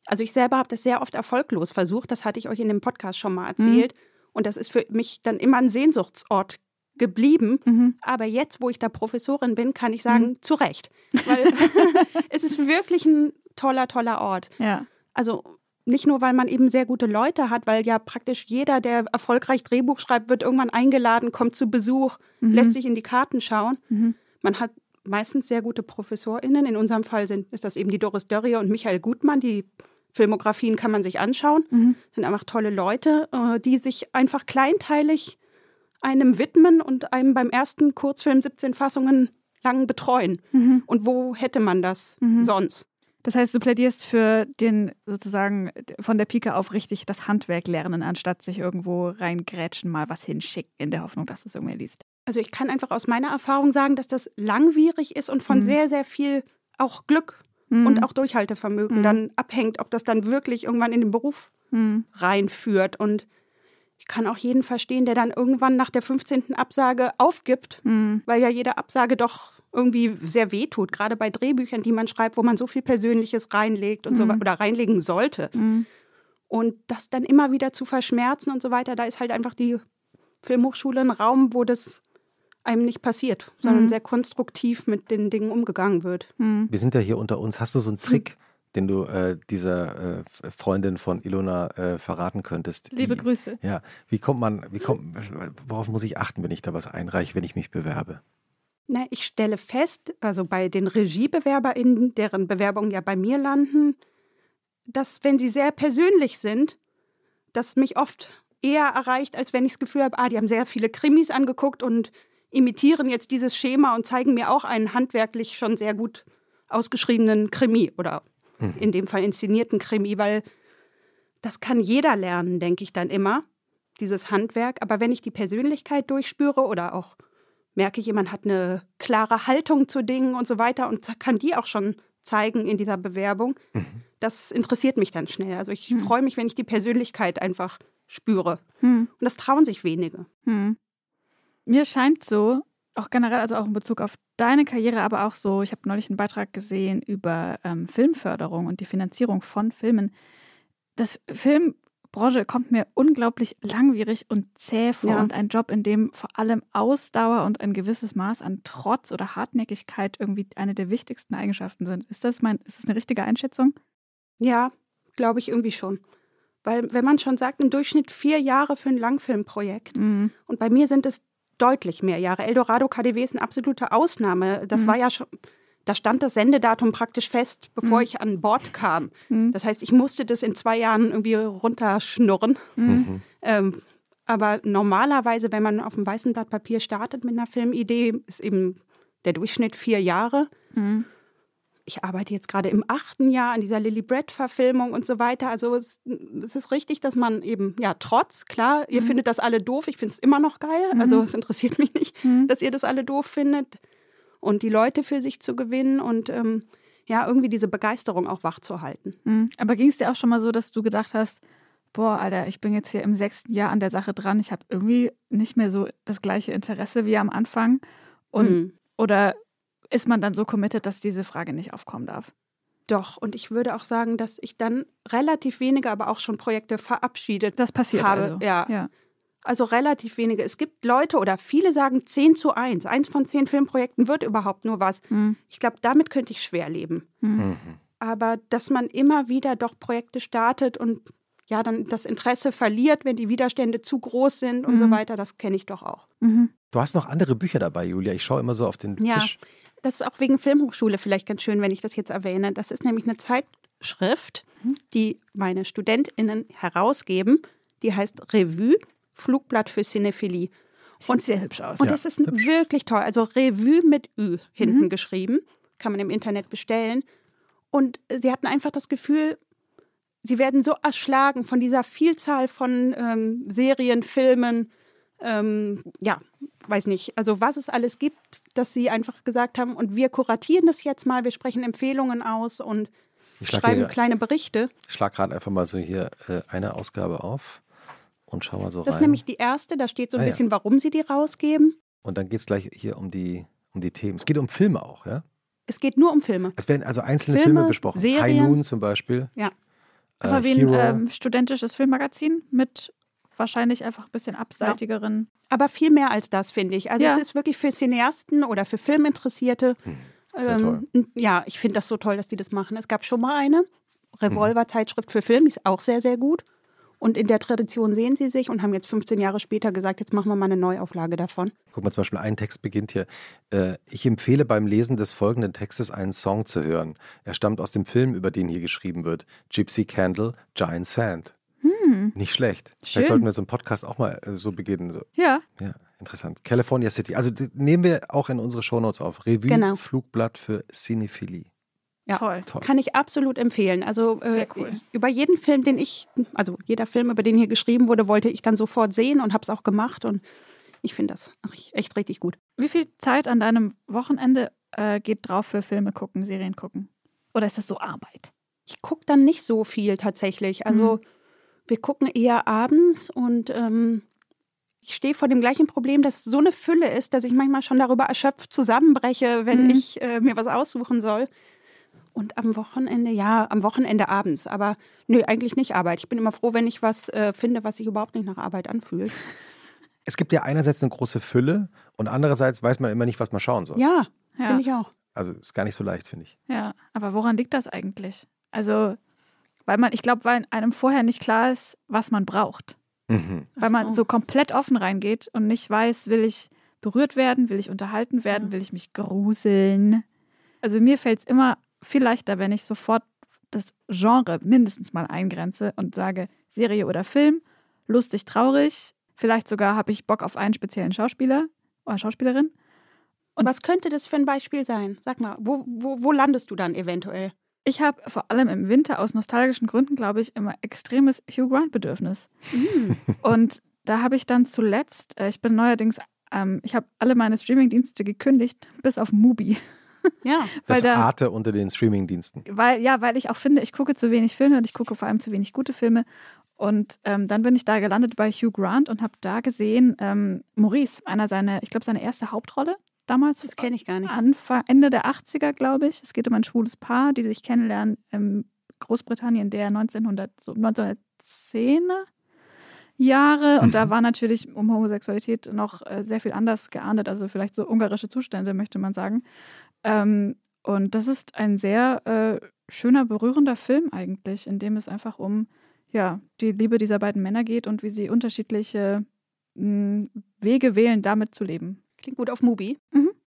Also ich selber habe das sehr oft erfolglos versucht. Das hatte ich euch in dem Podcast schon mal erzählt. Und das ist für mich dann immer ein Sehnsuchtsort geblieben. Mhm. Aber jetzt, wo ich da Professorin bin, kann ich sagen, zu Recht. Weil <laughs> <laughs> es ist wirklich ein toller, toller Ort. Ja. Also nicht nur, weil man eben sehr gute Leute hat, weil ja praktisch jeder, der erfolgreich Drehbuch schreibt, wird irgendwann eingeladen, kommt zu Besuch, Mhm. lässt sich in die Karten schauen. Mhm. Man hat meistens sehr gute ProfessorInnen. In unserem Fall sind, ist das eben die Doris Dörrier und Michael Gutmann. Die Filmografien kann man sich anschauen. Mhm. Sind einfach tolle Leute, äh, die sich einfach kleinteilig einem widmen und einem beim ersten Kurzfilm 17 Fassungen lang betreuen. Mhm. Und wo hätte man das Mhm. sonst? Das heißt, du plädierst für den sozusagen von der Pike auf richtig das Handwerk lernen, anstatt sich irgendwo reingrätschen, mal was hinschicken, in der Hoffnung, dass es irgendwer liest. Also ich kann einfach aus meiner Erfahrung sagen, dass das langwierig ist und von Mhm. sehr, sehr viel auch Glück Mhm. und auch Durchhaltevermögen Mhm. dann abhängt, ob das dann wirklich irgendwann in den Beruf Mhm. reinführt. Und ich kann auch jeden verstehen, der dann irgendwann nach der 15. Absage aufgibt, Mhm. weil ja jede Absage doch irgendwie sehr weh tut, gerade bei Drehbüchern, die man schreibt, wo man so viel Persönliches reinlegt und so Mhm. we- oder reinlegen sollte. Mhm. Und das dann immer wieder zu verschmerzen und so weiter, da ist halt einfach die Filmhochschule ein Raum, wo das einem nicht passiert, sondern Mhm. sehr konstruktiv mit den Dingen umgegangen wird. Mhm. Wir sind ja hier unter uns. Hast du so einen Trick, den du äh, dieser äh, Freundin von Ilona äh, verraten könntest. Liebe wie, Grüße. Ja, wie kommt man, wie kommt, worauf muss ich achten, wenn ich da was einreiche, wenn ich mich bewerbe? Na, ich stelle fest, also bei den RegiebewerberInnen, deren Bewerbungen ja bei mir landen, dass, wenn sie sehr persönlich sind, das mich oft eher erreicht, als wenn ich das Gefühl habe, ah, die haben sehr viele Krimis angeguckt und imitieren jetzt dieses Schema und zeigen mir auch einen handwerklich schon sehr gut ausgeschriebenen Krimi oder mhm. in dem Fall inszenierten Krimi, weil das kann jeder lernen, denke ich dann immer, dieses Handwerk. Aber wenn ich die Persönlichkeit durchspüre oder auch merke, jemand hat eine klare Haltung zu Dingen und so weiter und kann die auch schon zeigen in dieser Bewerbung, mhm. das interessiert mich dann schnell. Also ich mhm. freue mich, wenn ich die Persönlichkeit einfach spüre. Mhm. Und das trauen sich wenige. Hm. Mir scheint so, auch generell, also auch in Bezug auf deine Karriere, aber auch so, ich habe neulich einen Beitrag gesehen über ähm, Filmförderung und die Finanzierung von Filmen. Das Filmbranche kommt mir unglaublich langwierig und zäh vor ja. und ein Job, in dem vor allem Ausdauer und ein gewisses Maß an Trotz oder Hartnäckigkeit irgendwie eine der wichtigsten Eigenschaften sind. Ist das mein, ist das eine richtige Einschätzung? Ja, glaube ich irgendwie schon. Weil wenn man schon sagt, im Durchschnitt vier Jahre für ein Langfilmprojekt mhm. und bei mir sind es deutlich mehr Jahre. Eldorado KDW ist eine absolute Ausnahme. Das mhm. war ja schon, da stand das Sendedatum praktisch fest, bevor mhm. ich an Bord kam. Mhm. Das heißt, ich musste das in zwei Jahren irgendwie runterschnurren. Mhm. Mhm. Ähm, aber normalerweise, wenn man auf dem weißen Blatt Papier startet mit einer Filmidee, ist eben der Durchschnitt vier Jahre. Mhm ich arbeite jetzt gerade im achten Jahr an dieser Lily Brett-Verfilmung und so weiter. Also es, es, ist richtig, dass man eben, ja, trotz, klar, ihr mhm. findet das alle doof, ich finde es immer noch geil. Mhm. Also es interessiert mich nicht, mhm. dass ihr das alle doof findet. Und die Leute für sich zu gewinnen und ähm, ja, irgendwie diese Begeisterung auch wachzuhalten. Mhm. Aber ging es dir auch schon mal so, dass du gedacht hast, boah, Alter, ich bin jetzt hier im sechsten Jahr an der Sache dran, ich habe irgendwie nicht mehr so das gleiche Interesse wie am Anfang? Und, mhm. Oder ist man dann so committed, dass diese Frage nicht aufkommen darf. Doch, und ich würde auch sagen, dass ich dann relativ wenige, aber auch schon Projekte verabschiedet das passiert habe. Also. Ja. ja. Also relativ wenige. Es gibt Leute oder viele sagen 10 zu 1. Eins von zehn Filmprojekten wird überhaupt nur was. Mhm. Ich glaube, damit könnte ich schwer leben. Mhm. Aber dass man immer wieder doch Projekte startet und ja, dann das Interesse verliert, wenn die Widerstände zu groß sind und mhm. so weiter, das kenne ich doch auch. Mhm. Du hast noch andere Bücher dabei, Julia. Ich schaue immer so auf den ja. Tisch das ist auch wegen Filmhochschule vielleicht ganz schön, wenn ich das jetzt erwähne. Das ist nämlich eine Zeitschrift, mhm. die meine StudentInnen herausgeben. Die heißt Revue, Flugblatt für Cinephilie. Sieht sehr hübsch aus. Und ja. das ist hübsch. wirklich toll. Also Revue mit Ü hinten mhm. geschrieben. Kann man im Internet bestellen. Und sie hatten einfach das Gefühl, sie werden so erschlagen von dieser Vielzahl von ähm, Serien, Filmen, ähm, ja, weiß nicht, also was es alles gibt, dass sie einfach gesagt haben, und wir kuratieren das jetzt mal, wir sprechen Empfehlungen aus und schreiben hier, kleine Berichte. Ich schlage gerade einfach mal so hier äh, eine Ausgabe auf und schau mal so das rein. Das ist nämlich die erste, da steht so ein ah, bisschen, ja. warum sie die rausgeben. Und dann geht es gleich hier um die, um die Themen. Es geht um Filme auch, ja? Es geht nur um Filme. Es werden also einzelne Filme, Filme besprochen. Serien. High Noon zum Beispiel. Ja. Äh, Aber wie ein ähm, studentisches Filmmagazin mit wahrscheinlich einfach ein bisschen abseitigeren. Ja. Aber viel mehr als das, finde ich. Also ja. es ist wirklich für Cineasten oder für Filminteressierte. Hm. Ähm, ja, ich finde das so toll, dass die das machen. Es gab schon mal eine Revolver-Zeitschrift für Film, die ist auch sehr, sehr gut. Und in der Tradition sehen sie sich und haben jetzt 15 Jahre später gesagt, jetzt machen wir mal eine Neuauflage davon. Guck mal, zum Beispiel ein Text beginnt hier. Äh, ich empfehle beim Lesen des folgenden Textes einen Song zu hören. Er stammt aus dem Film, über den hier geschrieben wird. Gypsy Candle, Giant Sand. Hm. Nicht schlecht. Schön. Vielleicht sollten wir so einen Podcast auch mal äh, so beginnen. So. Ja. Ja, interessant. California City. Also nehmen wir auch in unsere Shownotes auf. Revue, genau. Flugblatt für Cinephilie. Ja, toll. toll. Kann ich absolut empfehlen. Also äh, cool. über jeden Film, den ich, also jeder Film, über den hier geschrieben wurde, wollte ich dann sofort sehen und habe es auch gemacht. Und ich finde das echt richtig gut. Wie viel Zeit an deinem Wochenende äh, geht drauf für Filme gucken, Serien gucken? Oder ist das so Arbeit? Ich gucke dann nicht so viel tatsächlich. Also mhm. Wir gucken eher abends und ähm, ich stehe vor dem gleichen Problem, dass es so eine Fülle ist, dass ich manchmal schon darüber erschöpft zusammenbreche, wenn mhm. ich äh, mir was aussuchen soll. Und am Wochenende, ja, am Wochenende abends. Aber nö, eigentlich nicht Arbeit. Ich bin immer froh, wenn ich was äh, finde, was sich überhaupt nicht nach Arbeit anfühlt. <laughs> Es gibt ja einerseits eine große Fülle und andererseits weiß man immer nicht, was man schauen soll. Ja, ja. finde ich auch. Also ist gar nicht so leicht, finde ich. Ja, aber woran liegt das eigentlich? Also, weil man, ich glaube, weil einem vorher nicht klar ist, was man braucht. Mhm. Weil man so. so komplett offen reingeht und nicht weiß, will ich berührt werden, will ich unterhalten werden, Ja. will ich mich gruseln. Also mir fällt es immer viel leichter, wenn ich sofort das Genre mindestens mal eingrenze und sage Serie oder Film, lustig, traurig, vielleicht sogar habe ich Bock auf einen speziellen Schauspieler oder Schauspielerin. Und- Was könnte das für ein Beispiel sein? Sag mal, wo, wo, wo landest du dann eventuell? Ich habe vor allem im Winter aus nostalgischen Gründen, glaube ich, immer extremes Hugh Grant-Bedürfnis. Hm. Und da habe ich dann zuletzt, äh, ich bin neuerdings, ähm, ich habe alle meine Streamingdienste gekündigt, bis auf Mubi. <laughs> Ja. Weil Das da- Arte unter den Streamingdiensten. Weil, ja, weil ich auch finde, ich gucke zu wenig Filme und ich gucke vor allem zu wenig gute Filme. Und ähm, dann bin ich da gelandet bei Hugh Grant und habe da gesehen, ähm, Maurice, einer seiner, ich glaube, seine erste Hauptrolle damals. Das kenne ich gar nicht. Anfang, Ende der 80er, glaube ich. Es geht um ein schwules Paar, die sich kennenlernen in Großbritannien der 1900, so 1910er Jahre. Und da war natürlich um Homosexualität noch äh, sehr viel anders geahndet, also vielleicht so ungarische Zustände, möchte man sagen. Ähm, und das ist ein sehr äh, schöner, berührender Film eigentlich, in dem es einfach um ja, die Liebe dieser beiden Männer geht und wie sie unterschiedliche mh, Wege wählen, damit zu leben. Klingt gut auf Mubi.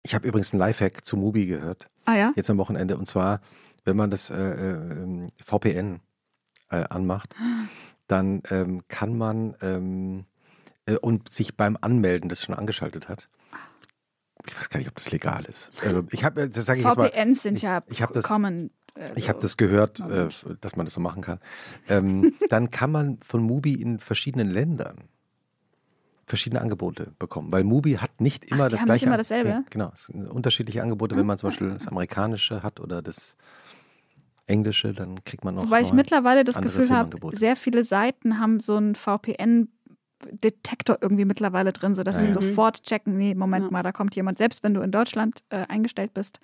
Ich habe übrigens einen Lifehack zu Mubi gehört, Ah ja? jetzt am Wochenende. Und zwar, wenn man das äh, äh, VPN äh, anmacht, <gasps> dann ähm, kann man ähm, äh, und sich beim Anmelden das schon angeschaltet hat. Ich weiß gar nicht, ob das legal ist. Also ich habe, das sage ich jetzt mal, VPNs sind ich- ja ich hab das- common. äh, ich habe das gehört, äh, dass man das so machen kann. Ähm, <laughs> dann kann man von Mubi in verschiedenen Ländern verschiedene Angebote bekommen, weil Mubi hat nicht immer die das haben nicht gleiche. immer dasselbe? Ge- Genau, es sind unterschiedliche Angebote. Wenn man zum Beispiel das <laughs> amerikanische hat oder das englische, dann kriegt man noch. Wobei ich mittlerweile das Gefühl habe, sehr viele Seiten haben so einen VPN-Detektor irgendwie mittlerweile drin, sodass sie ja. sofort checken, nee, Moment Ja. mal, da kommt jemand. Selbst wenn du in Deutschland äh, eingestellt bist,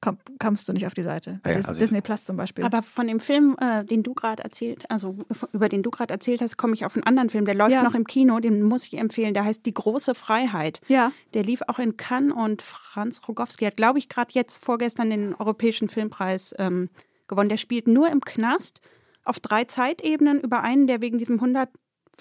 komm, kommst du nicht auf die Seite. Bei Ja, Dis also- Disney Plus zum Beispiel. Aber von dem Film, äh, den du gerade erzählt, also über den du gerade erzählt hast, komme ich auf einen anderen Film. Der läuft Ja. noch im Kino, den muss ich empfehlen. Der heißt Die große Freiheit. ja, Der lief auch in Cannes und Franz Rogowski hat, glaube ich, gerade jetzt vorgestern den Europäischen Filmpreis ähm, gewonnen. Der spielt nur im Knast auf drei Zeitebenen über einen, der wegen diesem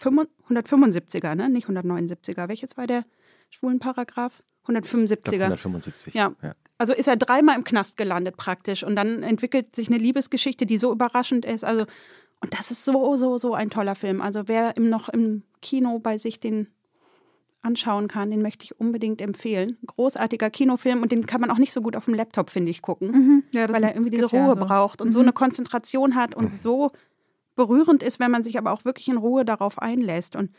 175er, ne? nicht 179er. Welches war der schwulen Paragraph? Ich glaub, 175er. 175. Ja. ja. Also ist er dreimal im Knast gelandet praktisch und dann entwickelt sich eine Liebesgeschichte, die so überraschend ist. Also und das ist so so so ein toller Film. Also wer im, noch im Kino bei sich den anschauen kann, den möchte ich unbedingt empfehlen. Großartiger Kinofilm und den kann man auch nicht so gut auf dem Laptop finde ich gucken, mhm. ja weil er irgendwie diese gibt ja Ruhe so. braucht und so Mhm. eine Konzentration hat und so berührend ist, wenn man sich aber auch wirklich in Ruhe darauf einlässt und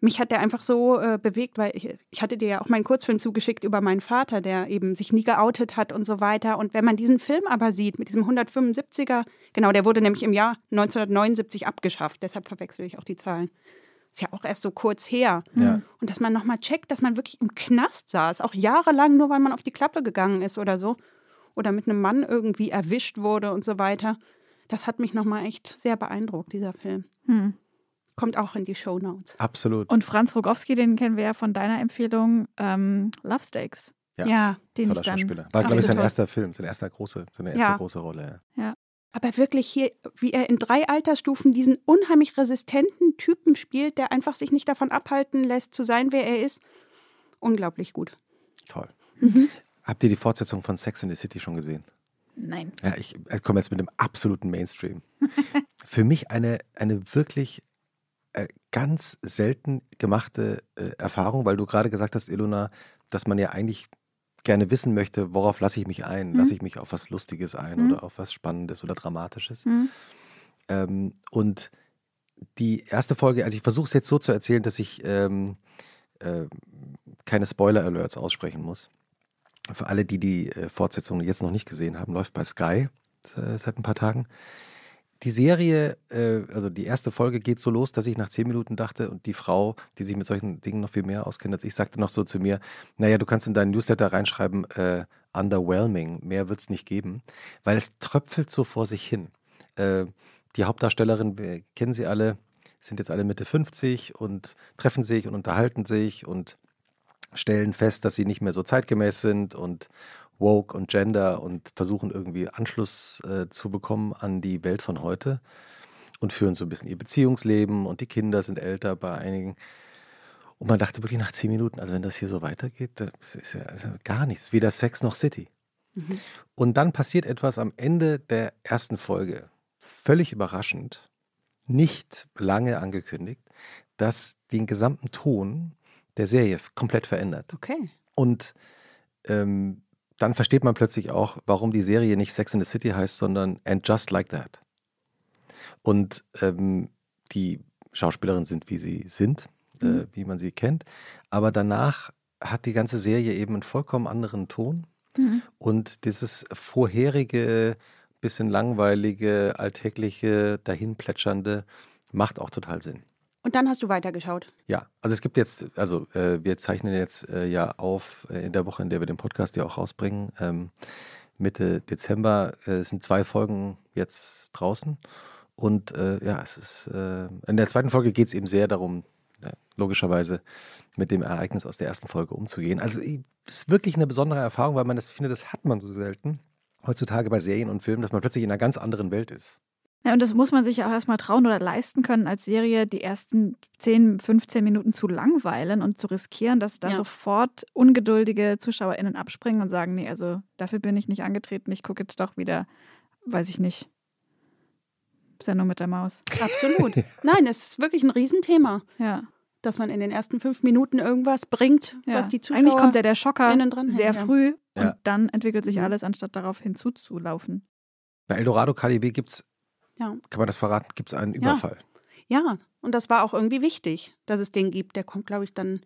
mich hat der einfach so äh, bewegt, weil ich, ich hatte dir ja auch meinen Kurzfilm zugeschickt über meinen Vater, der eben sich nie geoutet hat und so weiter. Und wenn man diesen Film aber sieht, mit diesem 175er, genau, der wurde nämlich im Jahr 1979 abgeschafft, deshalb verwechsel ich auch die Zahlen. Ist ja auch erst so kurz her. Ja. Und dass man nochmal checkt, dass man wirklich im Knast saß, auch jahrelang, nur weil man auf die Klappe gegangen ist oder so. Oder mit einem Mann irgendwie erwischt wurde und so weiter. Das hat mich nochmal echt sehr beeindruckt, dieser Film. Hm. Kommt auch in die Shownotes. Absolut. Und Franz Rogowski, den kennen wir ja von deiner Empfehlung, ähm, Love Stakes, Ja. ja. den Toller ich dann. Schauspieler. War, glaube ich, sein toll. erster Film, sein erster große, seine erste Ja. große Rolle. Aber wirklich hier, wie er in drei Altersstufen diesen unheimlich resistenten Typen spielt, der einfach sich nicht davon abhalten lässt, zu sein, wer er ist. Unglaublich gut. Toll. Mhm. Habt ihr die Fortsetzung von Sex in the City schon gesehen? Nein. Ja, ich äh, komme jetzt mit dem absoluten Mainstream. <laughs> Für mich eine, eine wirklich äh, ganz selten gemachte äh, Erfahrung, weil du gerade gesagt hast, Ilona, dass man ja eigentlich gerne wissen möchte, worauf lasse ich mich ein? Mhm. Lasse ich mich auf was Lustiges ein Mhm. oder auf was Spannendes oder Dramatisches? Hm. Ähm, und die erste Folge, also ich versuche es jetzt so zu erzählen, dass ich ähm, äh, keine Spoiler-Alerts aussprechen muss. Für alle, die die äh, Fortsetzung jetzt noch nicht gesehen haben, läuft bei Sky äh, seit ein paar Tagen. Die Serie, äh, also die erste Folge geht so los, dass ich nach zehn Minuten dachte und die Frau, die sich mit solchen Dingen noch viel mehr auskennt als ich, sagte noch so zu mir, naja, du kannst in deinen Newsletter reinschreiben, äh, underwhelming, mehr wird es nicht geben, weil es tröpfelt so vor sich hin. Äh, die Hauptdarstellerin, wir kennen sie alle, sind jetzt alle Mitte 50 und treffen sich und unterhalten sich und stellen fest, dass sie nicht mehr so zeitgemäß sind und, woke und gender und versuchen irgendwie Anschluss äh, zu bekommen an die Welt von heute und führen so ein bisschen ihr Beziehungsleben und die Kinder sind älter bei einigen. Und man dachte wirklich nach zehn Minuten, also wenn das hier so weitergeht, das ist ja also gar nichts, weder Sex noch City. Mhm. Und dann passiert etwas am Ende der ersten Folge, völlig überraschend, nicht lange angekündigt, das den gesamten Ton der Serie komplett verändert. Okay. Und ähm, dann versteht man plötzlich auch, warum die Serie nicht Sex in the City heißt, sondern And Just Like That. Und ähm, die Schauspielerinnen sind, wie sie sind, äh, mhm. äh, wie man sie kennt. Aber danach hat die ganze Serie eben einen vollkommen anderen Ton. Mhm. Und dieses vorherige, bisschen langweilige, alltägliche, dahinplätschernde macht auch total Sinn. Und dann hast du weitergeschaut. Ja, also es gibt jetzt, also äh, wir zeichnen jetzt äh, ja auf äh, in der Woche, in der wir den Podcast ja auch rausbringen. Ähm, Mitte Dezember äh, sind zwei Folgen jetzt draußen. Und äh, ja, es ist, äh, in der zweiten Folge geht es eben sehr darum, logischerweise mit dem Ereignis aus der ersten Folge umzugehen. Also es ist wirklich eine besondere Erfahrung, weil man das, finde, das hat man so selten heutzutage bei Serien und Filmen, dass man plötzlich in einer ganz anderen Welt ist. Ja, und das muss man sich ja auch erstmal trauen oder leisten können, als Serie die ersten 10, 15 Minuten zu langweilen und zu riskieren, dass da ja. sofort ungeduldige ZuschauerInnen abspringen und sagen: Nee, also dafür bin ich nicht angetreten, ich gucke jetzt doch wieder, weiß ich nicht, Sendung mit der Maus. Absolut. <laughs> Nein, es ist wirklich ein Riesenthema. Ja. Dass man in den ersten fünf Minuten irgendwas bringt, ja. was die Zuschauer. Eigentlich kommt ja der Schocker sehr ja. früh und dann entwickelt sich mhm. alles, anstatt darauf hinzuzulaufen. Bei Eldorado KDB gibt es ja. Kann man das verraten? Gibt es einen Überfall? Ja. ja, und das war auch irgendwie wichtig, dass es den gibt. Der kommt, glaube ich, dann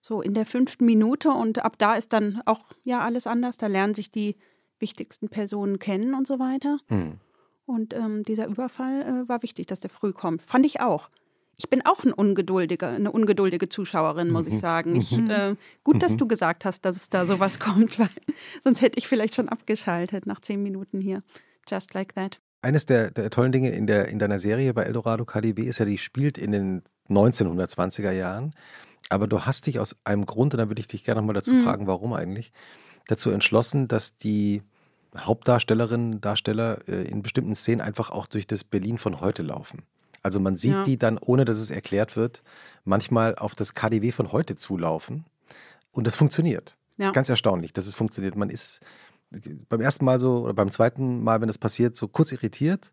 so in der fünften Minute und ab da ist dann auch ja alles anders. Da lernen sich die wichtigsten Personen kennen und so weiter. Hm. Und ähm, dieser Überfall äh, war wichtig, dass der früh kommt. Fand ich auch. Ich bin auch ein ungeduldiger, eine ungeduldige Zuschauerin, muss ich mhm. sagen. Ich, mhm. äh, gut, dass mhm. du gesagt hast, dass es da sowas <laughs> kommt, weil sonst hätte ich vielleicht schon abgeschaltet nach zehn Minuten hier. Just like that. Eines der, der tollen Dinge in, der, in deiner Serie bei Eldorado KDW ist ja, die spielt in den 1920er Jahren. Aber du hast dich aus einem Grund, und da würde ich dich gerne nochmal dazu mhm. fragen, warum eigentlich, dazu entschlossen, dass die Hauptdarstellerinnen, Darsteller äh, in bestimmten Szenen einfach auch durch das Berlin von heute laufen. Also man sieht ja. die dann, ohne dass es erklärt wird, manchmal auf das KDW von heute zulaufen. Und das funktioniert. Ja. Ganz erstaunlich, dass es funktioniert. Man ist beim ersten Mal so oder beim zweiten Mal, wenn das passiert, so kurz irritiert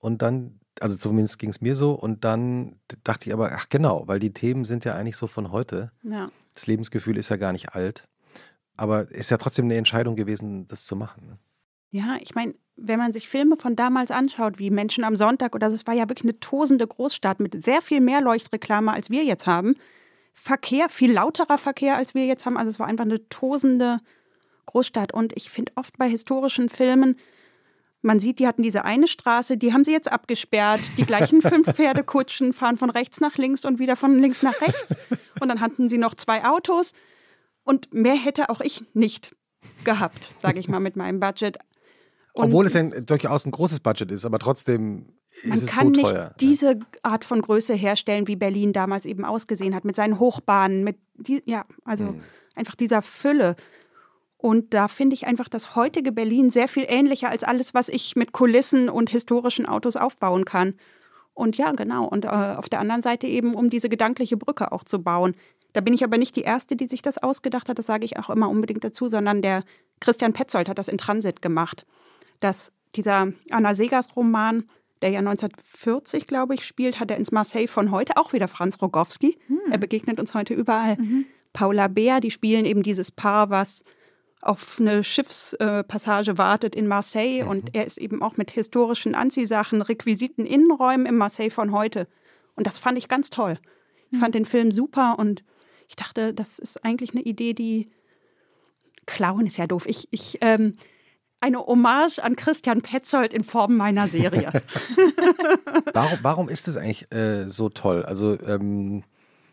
und dann, also zumindest ging es mir so und dann dachte ich aber, ach genau, weil die Themen sind ja eigentlich so von heute. Ja. Das Lebensgefühl ist ja gar nicht alt, aber ist ja trotzdem eine Entscheidung gewesen, das zu machen. Ne? Ja, ich meine, wenn man sich Filme von damals anschaut, wie Menschen am Sonntag oder es war ja wirklich eine tosende Großstadt mit sehr viel mehr Leuchtreklame, als wir jetzt haben. Verkehr, viel lauterer Verkehr, als wir jetzt haben. Also es war einfach eine tosende Großstadt. Und ich finde oft bei historischen Filmen, man sieht, die hatten diese eine Straße, die haben sie jetzt abgesperrt. Die gleichen <laughs> fünf Pferdekutschen fahren von rechts nach links und wieder von links nach rechts. Und dann hatten sie noch zwei Autos. Und mehr hätte auch ich nicht gehabt, sage ich mal, mit meinem Budget. Und Obwohl es ein, durchaus ein großes Budget ist, aber trotzdem man ist es kann so teuer. nicht diese Art von Größe herstellen, wie Berlin damals eben ausgesehen hat, mit seinen Hochbahnen, mit die, ja, also hm. einfach dieser Fülle. Und da finde ich einfach das heutige Berlin sehr viel ähnlicher als alles, was ich mit Kulissen und historischen Autos aufbauen kann. Und ja, genau. Und äh, auf der anderen Seite eben, um diese gedankliche Brücke auch zu bauen. Da bin ich aber nicht die Erste, die sich das ausgedacht hat, das sage ich auch immer unbedingt dazu, sondern der Christian Petzold hat das in Transit gemacht. Dass dieser Anna Segas-Roman, der ja 1940, glaube ich, spielt, hat er ins Marseille von heute auch wieder Franz Rogowski. Hm. Er begegnet uns heute überall. Mhm. Paula Beer, die spielen eben dieses Paar, was auf eine Schiffspassage wartet in Marseille mhm. und er ist eben auch mit historischen Anziehsachen, Requisiten, Innenräumen im Marseille von heute. Und das fand ich ganz toll. Ich fand den Film super und ich dachte, das ist eigentlich eine Idee, die klauen ist ja doof. Ich, ich ähm, eine Hommage an Christian Petzold in Form meiner Serie. <laughs> <laughs> warum, warum ist es eigentlich äh, so toll? Also ähm,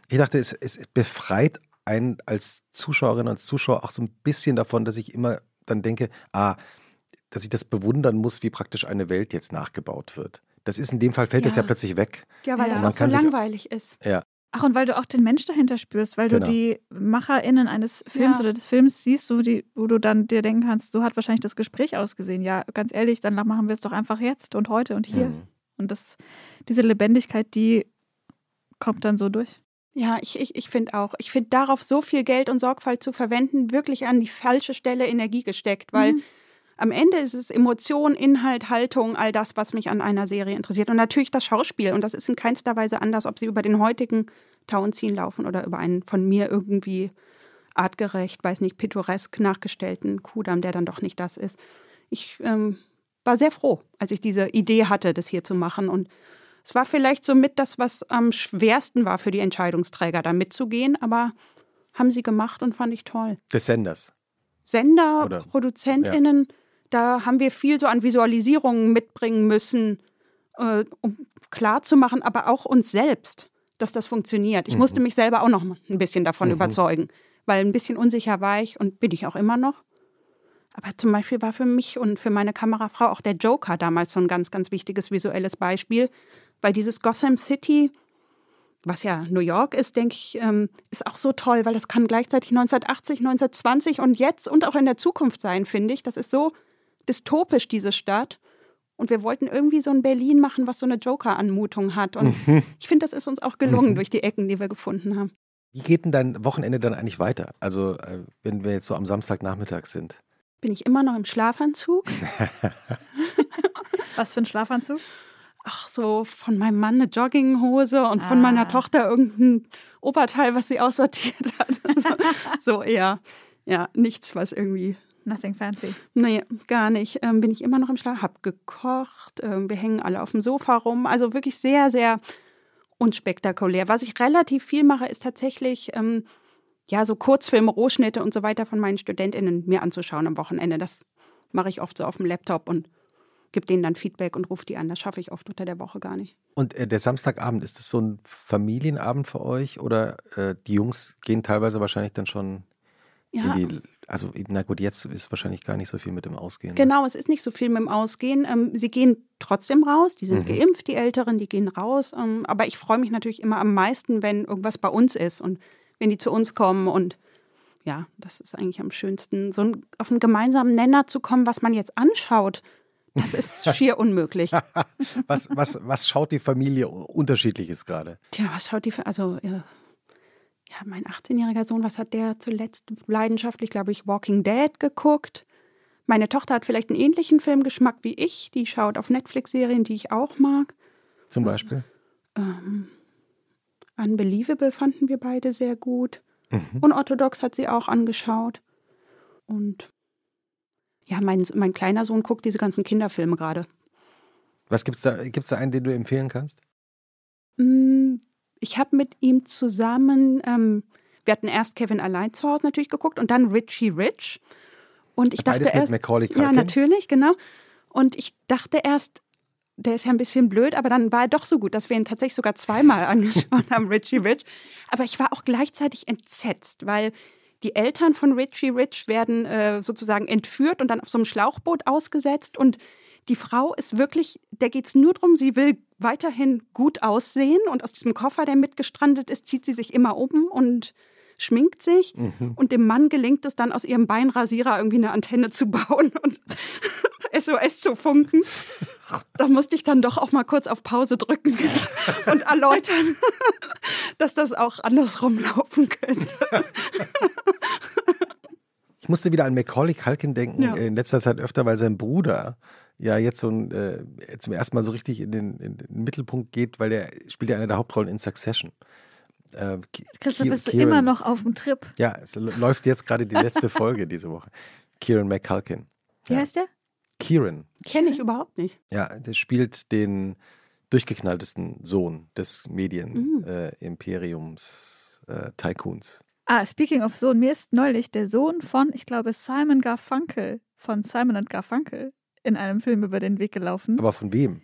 ich dachte, es, es befreit einen als Zuschauerin, als Zuschauer auch so ein bisschen davon, dass ich immer dann denke, ah, dass ich das bewundern muss, wie praktisch eine Welt jetzt nachgebaut wird. Das ist in dem Fall, fällt ja. das ja plötzlich weg. Ja, weil das auch so langweilig ist. Ja. Ach, und weil du auch den Mensch dahinter spürst, weil Genau. du die MacherInnen eines Films Ja. oder des Films siehst, so die, wo du dann dir denken kannst, so hat wahrscheinlich das Gespräch ausgesehen. Ja, ganz ehrlich, dann machen wir es doch einfach jetzt und heute und hier. Mhm. Und das, diese Lebendigkeit, die kommt dann so durch. Ja, ich, ich, ich finde auch. Ich finde darauf so viel Geld und Sorgfalt zu verwenden, wirklich an die falsche Stelle Energie gesteckt, weil Mhm. am Ende ist es Emotion, Inhalt, Haltung, all das, was mich an einer Serie interessiert. Und natürlich das Schauspiel. Und das ist in keinster Weise anders, ob sie über den heutigen Tauenziehen laufen oder über einen von mir irgendwie artgerecht, weiß nicht, pittoresk nachgestellten Kudamm, der dann doch nicht das ist. Ich ähm, war sehr froh, als ich diese Idee hatte, das hier zu machen. Und es war vielleicht so mit das, was am schwersten war für die Entscheidungsträger, da mitzugehen, aber haben sie gemacht und fand ich toll. Des Senders. Sender, Oder- ProduzentInnen, da haben wir viel so an Visualisierungen mitbringen müssen, äh, um klarzumachen, aber auch uns selbst, dass das funktioniert. Ich musste mich selber auch noch ein bisschen davon überzeugen, weil ein bisschen unsicher war ich und bin ich auch immer noch. Aber zum Beispiel war für mich und für meine Kamerafrau auch der Joker damals so ein ganz, ganz wichtiges visuelles Beispiel, weil dieses Gotham City, was ja New York ist, denke ich, ähm, ist auch so toll, weil das kann gleichzeitig 1980, 1920 und jetzt und auch in der Zukunft sein, finde ich. Das ist so dystopisch, diese Stadt. Und wir wollten irgendwie so ein Berlin machen, was so eine Joker-Anmutung hat. Und <laughs> ich finde, das ist uns auch gelungen durch die Ecken, die wir gefunden haben. Wie geht denn dein Wochenende dann eigentlich weiter? Also, äh, wenn wir jetzt so am Samstagnachmittag sind. Bin ich immer noch im Schlafanzug? <laughs> Was für ein Schlafanzug? Ach, so von meinem Mann eine Jogginghose und von Ah. meiner Tochter irgendein Oberteil, was sie aussortiert <laughs> hat. So, so eher, ja, nichts, was irgendwie Nothing fancy. Nee, gar nicht. Ähm, bin ich immer noch im Schlaf, hab gekocht, ähm, wir hängen alle auf dem Sofa rum. Also wirklich sehr, sehr unspektakulär. Was ich relativ viel mache, ist tatsächlich ähm, ja so Kurzfilme, Rohschnitte und so weiter von meinen StudentInnen mir anzuschauen am Wochenende. Das mache ich oft so auf dem Laptop und gebe denen dann Feedback und rufe die an. Das schaffe ich oft unter der Woche gar nicht. Und äh, der Samstagabend, ist das so ein Familienabend für euch? Oder äh, die Jungs gehen teilweise wahrscheinlich dann schon Ja, in die. Also, na gut, jetzt ist wahrscheinlich gar nicht so viel mit dem Ausgehen. ne? Genau, es ist nicht so viel mit dem Ausgehen. Ähm, sie gehen trotzdem raus, die sind Mhm. geimpft, die Älteren, die gehen raus. Ähm, aber ich freue mich natürlich immer am meisten, wenn irgendwas bei uns ist und wenn die zu uns kommen. Und ja, das ist eigentlich am schönsten, so ein, auf einen gemeinsamen Nenner zu kommen, was man jetzt anschaut. Das ist schier unmöglich. <laughs> Was, was, was schaut die Familie unterschiedliches gerade? Tja, was schaut die also, ja, mein 18-jähriger Sohn, was hat der zuletzt leidenschaftlich, glaube ich, Walking Dead geguckt? Meine Tochter hat vielleicht einen ähnlichen Filmgeschmack wie ich. Die schaut auf Netflix-Serien, die ich auch mag. Zum Beispiel? Ähm, Unbelievable fanden wir beide sehr gut. Mhm. Unorthodox hat sie auch angeschaut. Und ja, mein, mein kleiner Sohn guckt diese ganzen Kinderfilme gerade. Was gibt's da? Gibt's da einen, den du empfehlen kannst? Mm, Ich habe mit ihm zusammen, ähm, wir hatten erst Kevin allein zu Hause natürlich geguckt und dann Richie Rich. Und ich Beides dachte mit erst, Macaulay ja, natürlich, genau. Und ich dachte erst, der ist ja ein bisschen blöd, aber dann war er doch so gut, dass wir ihn tatsächlich sogar zweimal <laughs> angeschaut haben, Richie Rich. Aber ich war auch gleichzeitig entsetzt, weil die Eltern von Richie Rich werden äh, sozusagen entführt und dann auf so einem Schlauchboot ausgesetzt. Und die Frau ist wirklich, der geht es nur darum, sie will weiterhin gut aussehen. Und aus diesem Koffer, der mitgestrandet ist, zieht sie sich immer um und schminkt sich. Mhm. Und dem Mann gelingt es dann, aus ihrem Beinrasierer irgendwie eine Antenne zu bauen und <laughs> SOS zu funken. Da musste ich dann doch auch mal kurz auf Pause drücken <laughs> und erläutern, dass das auch andersrum <laughs> laufen könnte. Ich musste wieder an Macaulay Culkin denken, Ja. in letzter Zeit öfter, weil sein Bruder ja jetzt so ein, äh, zum ersten Mal so richtig in den, in den Mittelpunkt geht, weil der spielt ja eine der Hauptrollen in Succession. Äh, Christoph, bist du Kieran- immer noch auf dem Trip. Ja, es läuft jetzt gerade die letzte <laughs> Folge diese Woche. Kieran McCulkin. Wie Ja. heißt der? Kieran, Kenne ich überhaupt nicht. ja, der spielt den durchgeknalltesten Sohn des Mhm. Medien-Imperiums äh, Tycoons. Ah, speaking of Sohn, mir ist neulich der Sohn von, ich glaube, Simon Garfunkel, von Simon und Garfunkel, in einem Film über den Weg gelaufen. Aber von wem?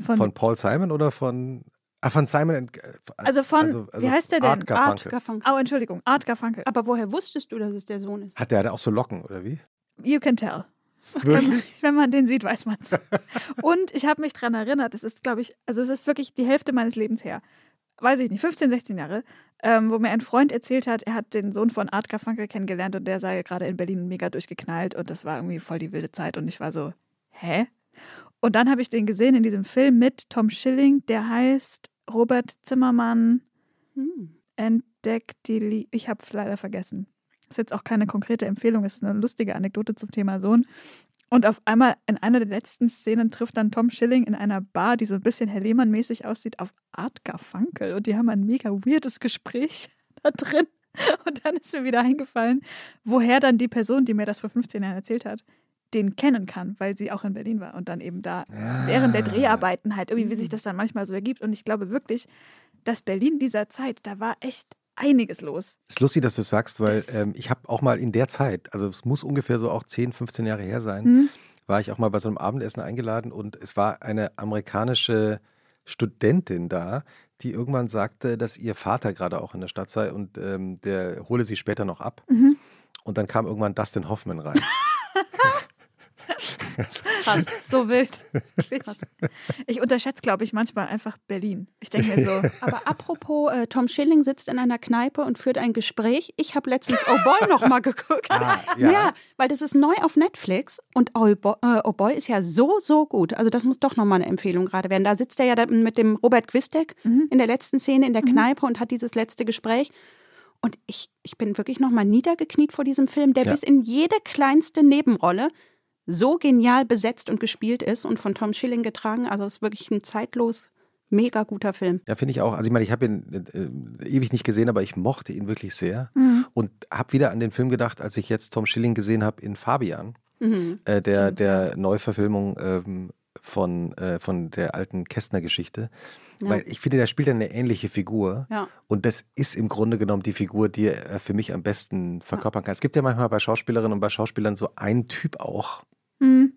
von, Von Paul Simon oder von. Ah, von Simon and, äh, Also von- wie heißt der denn? Art Garfunkel. Art Garfunkel. oh, Entschuldigung, Art Garfunkel. Aber woher wusstest du, dass es der Sohn ist? Hat der, hat der auch so Locken, oder wie? You can tell. Wenn Wirklich? man, <laughs> wenn man den sieht, weiß man es. Und ich habe mich daran erinnert, es ist, glaube ich, also es ist wirklich die Hälfte meines Lebens her. weiß ich nicht, 15, 16 Jahre, ähm, wo mir ein Freund erzählt hat, er hat den Sohn von Art Garfunkel kennengelernt und der sei gerade in Berlin mega durchgeknallt und das war irgendwie voll die wilde Zeit und ich war so, hä? Und dann habe ich den gesehen in diesem Film mit Tom Schilling, der heißt Robert Zimmermann hm. entdeckt die Liebe. Ich habe es leider vergessen. Ist jetzt auch keine konkrete Empfehlung, es ist eine lustige Anekdote zum Thema Sohn. Und auf einmal in einer der letzten Szenen trifft dann Tom Schilling in einer Bar, die so ein bisschen Herr Lehmann-mäßig aussieht, auf Art Garfunkel. Und die haben ein mega weirdes Gespräch <laughs> da drin. Und dann ist mir wieder eingefallen, woher dann die Person, die mir das vor 15 Jahren erzählt hat, den kennen kann, weil sie auch in Berlin war und dann eben da ja. während der Dreharbeiten halt irgendwie, wie sich das dann manchmal so ergibt. Und ich glaube wirklich, dass Berlin dieser Zeit, da war echt einiges los. Ist lustig, dass du es sagst, weil ähm, ich habe auch mal in der Zeit, also es muss ungefähr so auch 10, 15 Jahre her sein, mhm. war ich auch mal bei so einem Abendessen eingeladen und es war eine amerikanische Studentin da, die irgendwann sagte, dass ihr Vater gerade auch in der Stadt sei und ähm, der hole sie später noch ab. Mhm. Und dann kam irgendwann Dustin Hoffman rein. <laughs> Krass, so wild. <laughs> Ich unterschätze, glaube ich, manchmal einfach Berlin. Ich denke mir so. <laughs> Aber apropos, äh, Tom Schilling sitzt in einer Kneipe und führt ein Gespräch. Ich habe letztens Oh Boy noch mal geguckt. Ah, ja. ja. weil das ist neu auf Netflix und Oh Boy, äh, oh Boy ist ja so, so gut. Also das muss doch noch mal eine Empfehlung gerade werden. Da sitzt er ja mit dem Robert Quistek mhm. in der letzten Szene in der mhm. Kneipe und hat dieses letzte Gespräch. Und ich, ich bin wirklich noch mal niedergekniet vor diesem Film, der ja. bis in jede kleinste Nebenrolle so genial besetzt und gespielt ist und von Tom Schilling getragen. Also es ist wirklich ein zeitlos mega guter Film. Ja, finde ich auch. Also ich meine, ich habe ihn äh, ewig nicht gesehen, aber ich mochte ihn wirklich sehr mhm. und habe wieder an den Film gedacht, als ich jetzt Tom Schilling gesehen habe in Fabian, mhm. äh, der, der Neuverfilmung ähm, von, äh, von der alten Kästner-Geschichte. Ja. Weil ich finde, der spielt eine ähnliche Figur. Ja. Und das ist im Grunde genommen die Figur, die er für mich am besten verkörpern kann. Es gibt ja manchmal bei Schauspielerinnen und bei Schauspielern so einen Typ auch, mhm.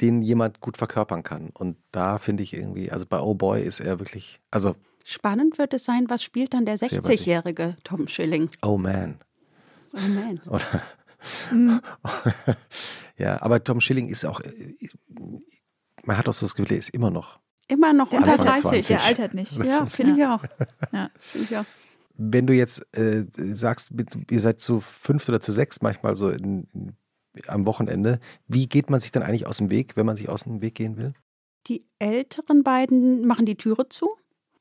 den jemand gut verkörpern kann. Und da finde ich irgendwie, also bei Oh Boy ist er wirklich, also. Spannend wird es sein, was spielt dann der 60-jährige Tom Schilling? Oh man. Oh man. <laughs> Oder, mhm. <laughs> ja, aber Tom Schilling ist auch, man hat auch so das Gefühl, er ist immer noch. Immer noch unter 30, 20. der altert nicht. <laughs> Ja, finde ich auch. Ja, finde ich auch wenn du jetzt äh, sagst, ihr seid zu fünf oder zu sechs manchmal so in, in, am Wochenende. Wie geht man sich dann eigentlich aus dem Weg, wenn man sich aus dem Weg gehen will? Die älteren beiden machen die Türe zu.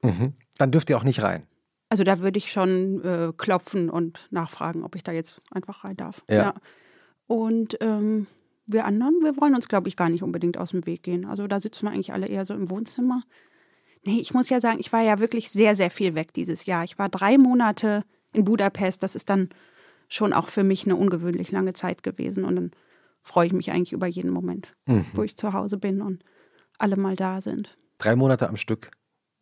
Mhm. Dann dürft ihr auch nicht rein. Also da würde ich schon äh, klopfen und nachfragen, ob ich da jetzt einfach rein darf. Ja. ja. Und ähm, wir anderen, wir wollen uns, glaube ich, gar nicht unbedingt aus dem Weg gehen. Also da sitzen wir eigentlich alle eher so im Wohnzimmer. Nee, ich muss ja sagen, ich war ja wirklich sehr, sehr viel weg dieses Jahr. Ich war drei Monate in Budapest. Das ist dann schon auch für mich eine ungewöhnlich lange Zeit gewesen. Und dann freue ich mich eigentlich über jeden Moment, mhm. wo ich zu Hause bin und alle mal da sind. Drei Monate am Stück,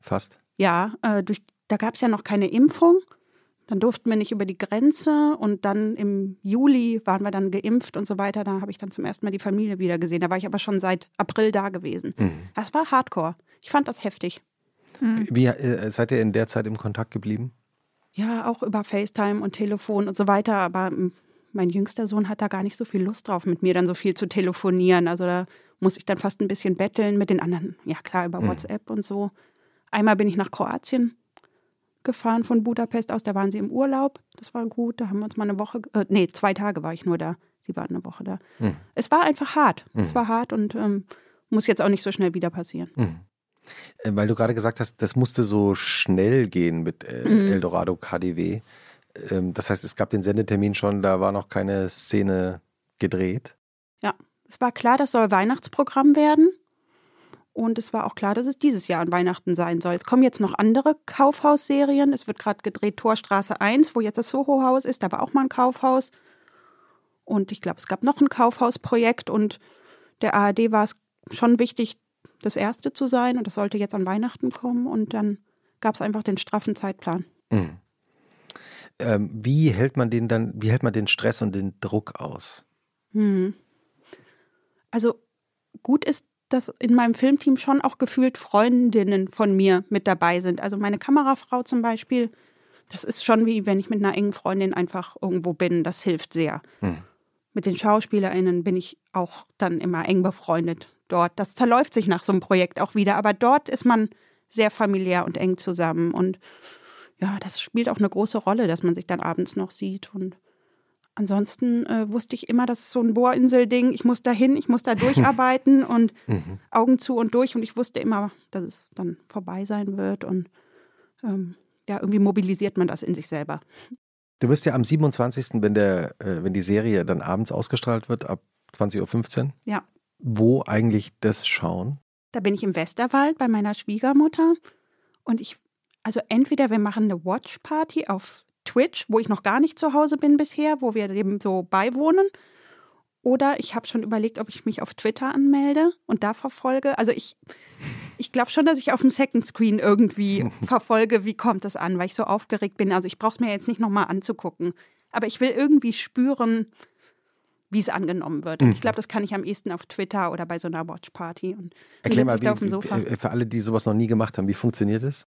fast. Ja, äh, durch, da gab es ja noch keine Impfung. Dann durften wir nicht über die Grenze und dann im Juli waren wir dann geimpft und so weiter. Da habe ich dann zum ersten Mal die Familie wieder gesehen. Da war ich aber schon seit April da gewesen. Mhm. Das war Hardcore. Ich fand das heftig. Mhm. Wie äh, seid ihr in der Zeit im Kontakt geblieben? Ja, auch über FaceTime und Telefon und so weiter. Aber hm, mein jüngster Sohn hat da gar nicht so viel Lust drauf, mit mir dann so viel zu telefonieren. Also da muss ich dann fast ein bisschen betteln mit den anderen. Ja, klar, über mhm. WhatsApp und so. Einmal bin ich nach Kroatien gefahren von Budapest aus. Da waren sie im Urlaub. Das war gut. Da haben wir uns mal eine Woche, äh, nee, zwei Tage war ich nur da. Sie waren eine Woche da. Mhm. Es war einfach hart. Mhm. Es war hart und ähm, muss jetzt auch nicht so schnell wieder passieren. Äh, weil du gerade gesagt hast, das musste so schnell gehen mit äh, mhm. Eldorado KDW. Ähm, das heißt, es gab den Sendetermin schon, da war noch keine Szene gedreht. Ja, es war klar, das soll Weihnachtsprogramm werden. Und es war auch klar, dass es dieses Jahr an Weihnachten sein soll. Es kommen jetzt noch andere Kaufhausserien. Es wird gerade gedreht Torstraße 1, wo jetzt das Soho-Haus ist. Da war auch mal ein Kaufhaus. Und ich glaube, es gab noch ein Kaufhausprojekt. Und der ARD war es schon wichtig, das erste zu sein und das sollte jetzt an Weihnachten kommen und dann gab es einfach den straffen Zeitplan. Mhm. Ähm, wie hält man den dann, wie hält man den Stress und den Druck aus? Mhm. Also gut ist, dass in meinem Filmteam schon auch gefühlt Freundinnen von mir mit dabei sind. Also meine Kamerafrau zum Beispiel, das ist schon wie wenn ich mit einer engen Freundin einfach irgendwo bin. Das hilft sehr. Mhm. Mit den SchauspielerInnen bin ich auch dann immer eng befreundet dort. Das zerläuft sich nach so einem Projekt auch wieder, aber dort ist man sehr familiär und eng zusammen. Und ja, das spielt auch eine große Rolle, dass man sich dann abends noch sieht. Und ansonsten äh, wusste ich immer, das ist so ein Bohrinsel-Ding. Ich muss da hin, ich muss da <laughs> durcharbeiten und Mhm. Augen zu und durch. Und ich wusste immer, dass es dann vorbei sein wird. Und ähm, ja, irgendwie mobilisiert man das in sich selber. Du bist ja am 27., wenn, der, äh, wenn die Serie dann abends ausgestrahlt wird, ab 20.15 Uhr. Ja. Wo eigentlich das schauen? Da bin ich im Westerwald bei meiner Schwiegermutter. Und ich, also entweder wir machen eine Watch-Party auf Twitch, wo ich noch gar nicht zu Hause bin bisher, wo wir dem so beiwohnen. Oder ich habe schon überlegt, ob ich mich auf Twitter anmelde und da verfolge. Also ich, ich glaube schon, dass ich auf dem Second Screen irgendwie <laughs> verfolge, wie kommt das an, weil ich so aufgeregt bin. Also ich brauche es mir jetzt nicht nochmal anzugucken. Aber ich will irgendwie spüren, wie es angenommen wird. Und ich glaube, das kann ich am ehesten auf Twitter oder bei so einer Watch-Party. Und Erklär mal, ich da auf dem wie, Sofa. wie, äh, für alle, die sowas noch nie gemacht haben, wie funktioniert das?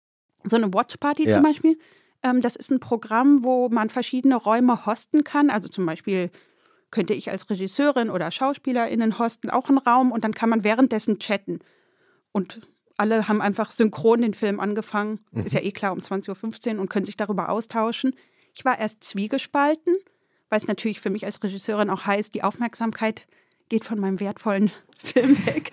So eine Watchparty Ja. zum Beispiel, ähm, das ist ein Programm, wo man verschiedene Räume hosten kann. Also zum Beispiel könnte ich als Regisseurin oder SchauspielerInnen hosten auch einen Raum und dann kann man währenddessen chatten. Und alle haben einfach synchron den Film angefangen. Ist ja eh klar um 20.15 Uhr und können sich darüber austauschen. Ich war erst zwiegespalten, weil es natürlich für mich als Regisseurin auch heißt, die Aufmerksamkeit geht von meinem wertvollen <laughs> Film weg.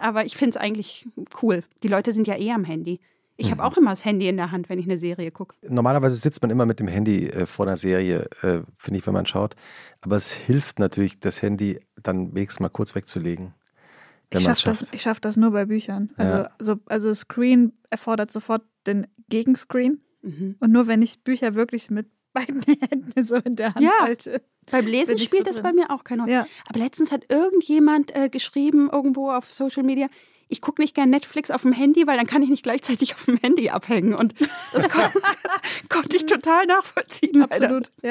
Aber ich finde es eigentlich cool. Die Leute sind ja eh am Handy. Ich habe auch immer das Handy in der Hand, wenn ich eine Serie gucke. Normalerweise sitzt man immer mit dem Handy äh, vor einer Serie, äh, finde ich, wenn man schaut. Aber es hilft natürlich, das Handy dann wenigstens mal kurz wegzulegen. Wenn Ich schaffe das, ich schaff das nur bei Büchern. Also, Ja. so, also Screen erfordert sofort den Gegenscreen. Mhm. Und nur wenn ich Bücher wirklich mit <laughs> beiden Händen so in der Hand Ja. halte. Beim Lesen spielt so das drin. bei mir auch keine Rolle. Ja. Aber letztens hat irgendjemand äh, geschrieben, irgendwo auf Social Media, ich gucke nicht gern Netflix auf dem Handy, weil dann kann ich nicht gleichzeitig auf dem Handy abhängen. Und das kon <laughs> konnte ich total nachvollziehen. Absolut. <laughs>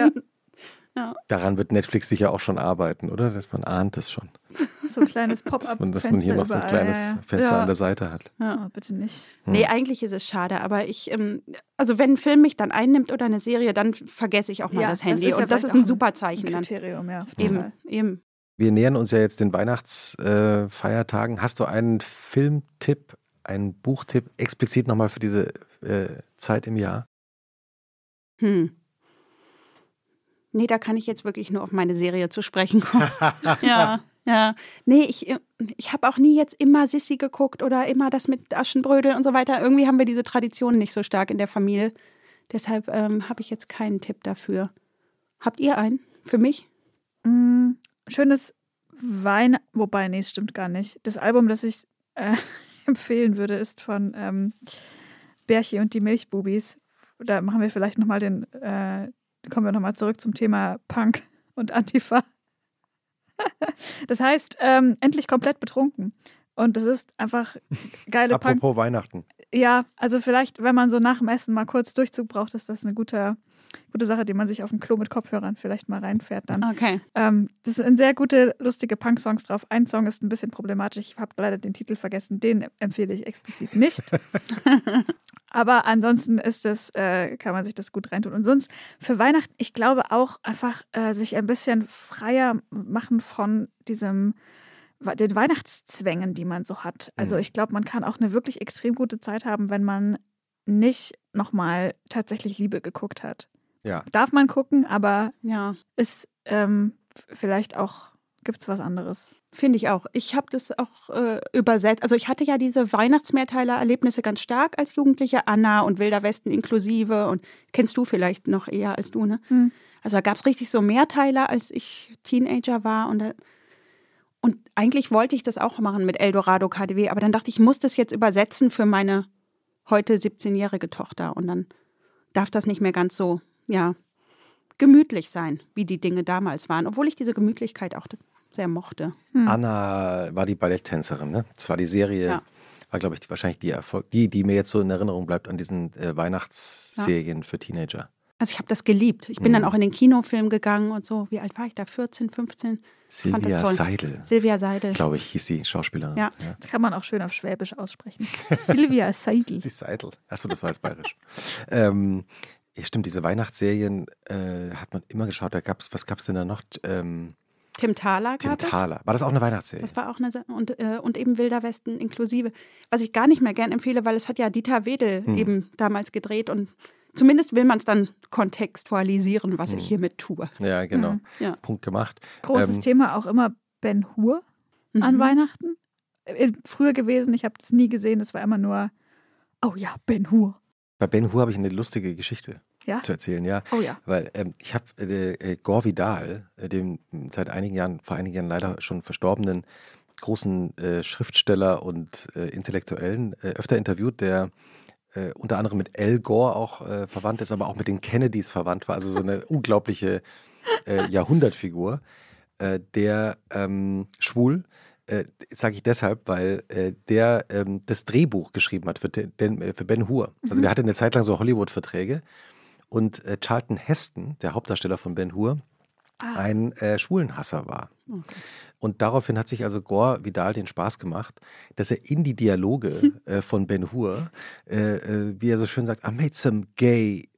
Ja. Daran wird Netflix sicher auch schon arbeiten, oder? Dass man ahnt es schon. <laughs> So ein kleines Dass Pop-up. man, dass man hier noch so ein kleines Fenster Ja. an der Seite hat. Oh, bitte nicht. Nee, eigentlich ist es schade, aber ich, ähm, also wenn ein Film mich dann einnimmt oder eine Serie, dann vergesse ich auch mal Ja, das das Handy. ja und das ist ein super Ein Zeichen dann. Kriterium, ja. Eben, eben. Wir nähern uns ja jetzt den Weihnachtsfeiertagen. Hast du einen Filmtipp, einen Buchtipp explizit nochmal für diese äh, Zeit im Jahr? Hm. Nee, da kann ich jetzt wirklich nur auf meine Serie zu sprechen kommen. <laughs> ja, ja. Nee, ich, ich habe auch nie jetzt immer Sissi geguckt oder immer das mit Aschenbrödel und so weiter. Irgendwie haben wir diese Tradition nicht so stark in der Familie. Deshalb ähm, habe ich jetzt keinen Tipp dafür. Habt ihr einen für mich? Mm, schönes Wein, wobei, nee, es stimmt gar nicht. Das Album, das ich äh, <laughs> empfehlen würde, ist von ähm, Berchi und die Milchbubis. Da machen wir vielleicht nochmal den, äh, kommen wir nochmal zurück zum Thema Punk und Antifa. Das heißt, ähm, endlich komplett betrunken. Und das ist einfach geile Punk. Apropos Weihnachten. Ja, also vielleicht, wenn man so nach dem Essen mal kurz Durchzug braucht, ist das eine gute, gute Sache, die man sich auf dem Klo mit Kopfhörern vielleicht mal reinfährt dann. Okay. Ähm, das sind sehr gute, lustige Punk-Songs drauf. Ein Song ist ein bisschen problematisch. Ich habe leider den Titel vergessen. Den empfehle ich explizit nicht. <laughs> Aber ansonsten ist es, äh, kann man sich das gut reintun. Und sonst für Weihnachten, ich glaube auch einfach äh, sich ein bisschen freier machen von diesem den Weihnachtszwängen, die man so hat. Also Mhm. ich glaube, man kann auch eine wirklich extrem gute Zeit haben, wenn man nicht nochmal tatsächlich Liebe geguckt hat. Ja. Darf man gucken, aber Ja, ist ähm, vielleicht auch, gibt es was anderes. Finde ich auch. Ich habe das auch äh, übersetzt. Also ich hatte ja diese Weihnachtsmehrteiler-Erlebnisse ganz stark als Jugendliche, Anna und Wilder Westen inklusive. Und kennst du vielleicht noch eher als du, ne? Hm. Also da gab es richtig so Mehrteiler, als ich Teenager war. Und, da, und eigentlich wollte ich das auch machen mit Eldorado KDW, aber dann dachte ich, ich muss das jetzt übersetzen für meine heute 17-jährige Tochter. Und dann darf das nicht mehr ganz so, ja, gemütlich sein, wie die Dinge damals waren. Obwohl ich diese Gemütlichkeit auch sehr mochte. Anna war die Balletttänzerin, ne? Das war die Serie, Ja. war, glaube ich, die, wahrscheinlich die Erfolg, die, die mir jetzt so in Erinnerung bleibt an diesen äh, Weihnachtsserien für Teenager. Also ich habe das geliebt. Ich bin Mhm. dann auch in den Kinofilm gegangen und so. Wie alt war ich da? 14, 15? fand das Silvia toll. Seidel, Silvia Seidel. glaube ich, hieß die Schauspielerin. Ja. Das kann man auch schön auf Schwäbisch aussprechen. <laughs> Silvia Seidel. Die Seidel. Achso, das war jetzt bayerisch. <laughs> ähm, ja, stimmt, diese Weihnachtsserien äh, hat man immer geschaut. Da gab's, was gab es denn da noch? Ähm, Tim Thaler Tim gab es. Thaler. War das auch eine Weihnachtsserie? Das war auch eine und, äh, und eben Wilder Westen inklusive. Was ich gar nicht mehr gern empfehle, weil es hat ja Dieter Wedel Hm. eben damals gedreht und zumindest will man es dann kontextualisieren, was Hm. ich hiermit tue. ja, genau. Mhm. Ja. Punkt gemacht. Großes Ähm, Thema auch immer Ben Hur an Mhm. Weihnachten. Äh, Früher gewesen, ich habe das nie gesehen, es war immer nur, oh ja, Ben Hur. Bei Ben Hur habe ich eine lustige Geschichte Ja? zu erzählen, ja. Oh ja. Weil ähm, ich habe äh, äh, Gore Vidal, äh, dem seit einigen Jahren, vor einigen Jahren leider schon verstorbenen großen äh, Schriftsteller und äh, Intellektuellen äh, öfter interviewt, der unter anderem mit Al Gore auch verwandt ist, aber auch mit den Kennedys verwandt war. Also so eine <laughs> unglaubliche Jahrhundertfigur, der ähm, schwul, äh, sage ich deshalb, weil äh, der ähm, das Drehbuch geschrieben hat für, den, für Ben Hur. Also der hatte eine Zeit lang so Hollywood-Verträge und äh, Charlton Heston, der Hauptdarsteller von Ben Hur, Ah. ein äh, Schwulenhasser war. Okay. Und daraufhin hat sich also Gore Vidal den Spaß gemacht, dass er in die Dialoge <laughs> äh, von Ben Hur, äh, äh, wie er so schön sagt, I made some gay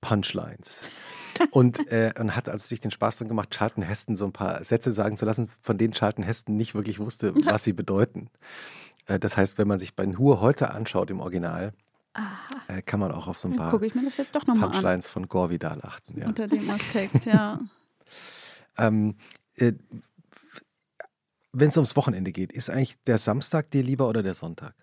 Punchlines. Und, äh, und hat also sich den Spaß dran gemacht, Charlton Heston so ein paar Sätze sagen zu lassen, von denen Charlton Heston nicht wirklich wusste, was sie <laughs> bedeuten. Äh, das heißt, wenn man sich Ben Hur heute anschaut im Original, Aha. äh, kann man auch auf so ein paar gucke ich mir das jetzt doch nochmal an. Punchlines von Gore Vidal achten. Ja. Unter dem Aspekt, <laughs> ja. Ähm, äh, Wenn es ums Wochenende geht, ist eigentlich der Samstag dir lieber oder der Sonntag?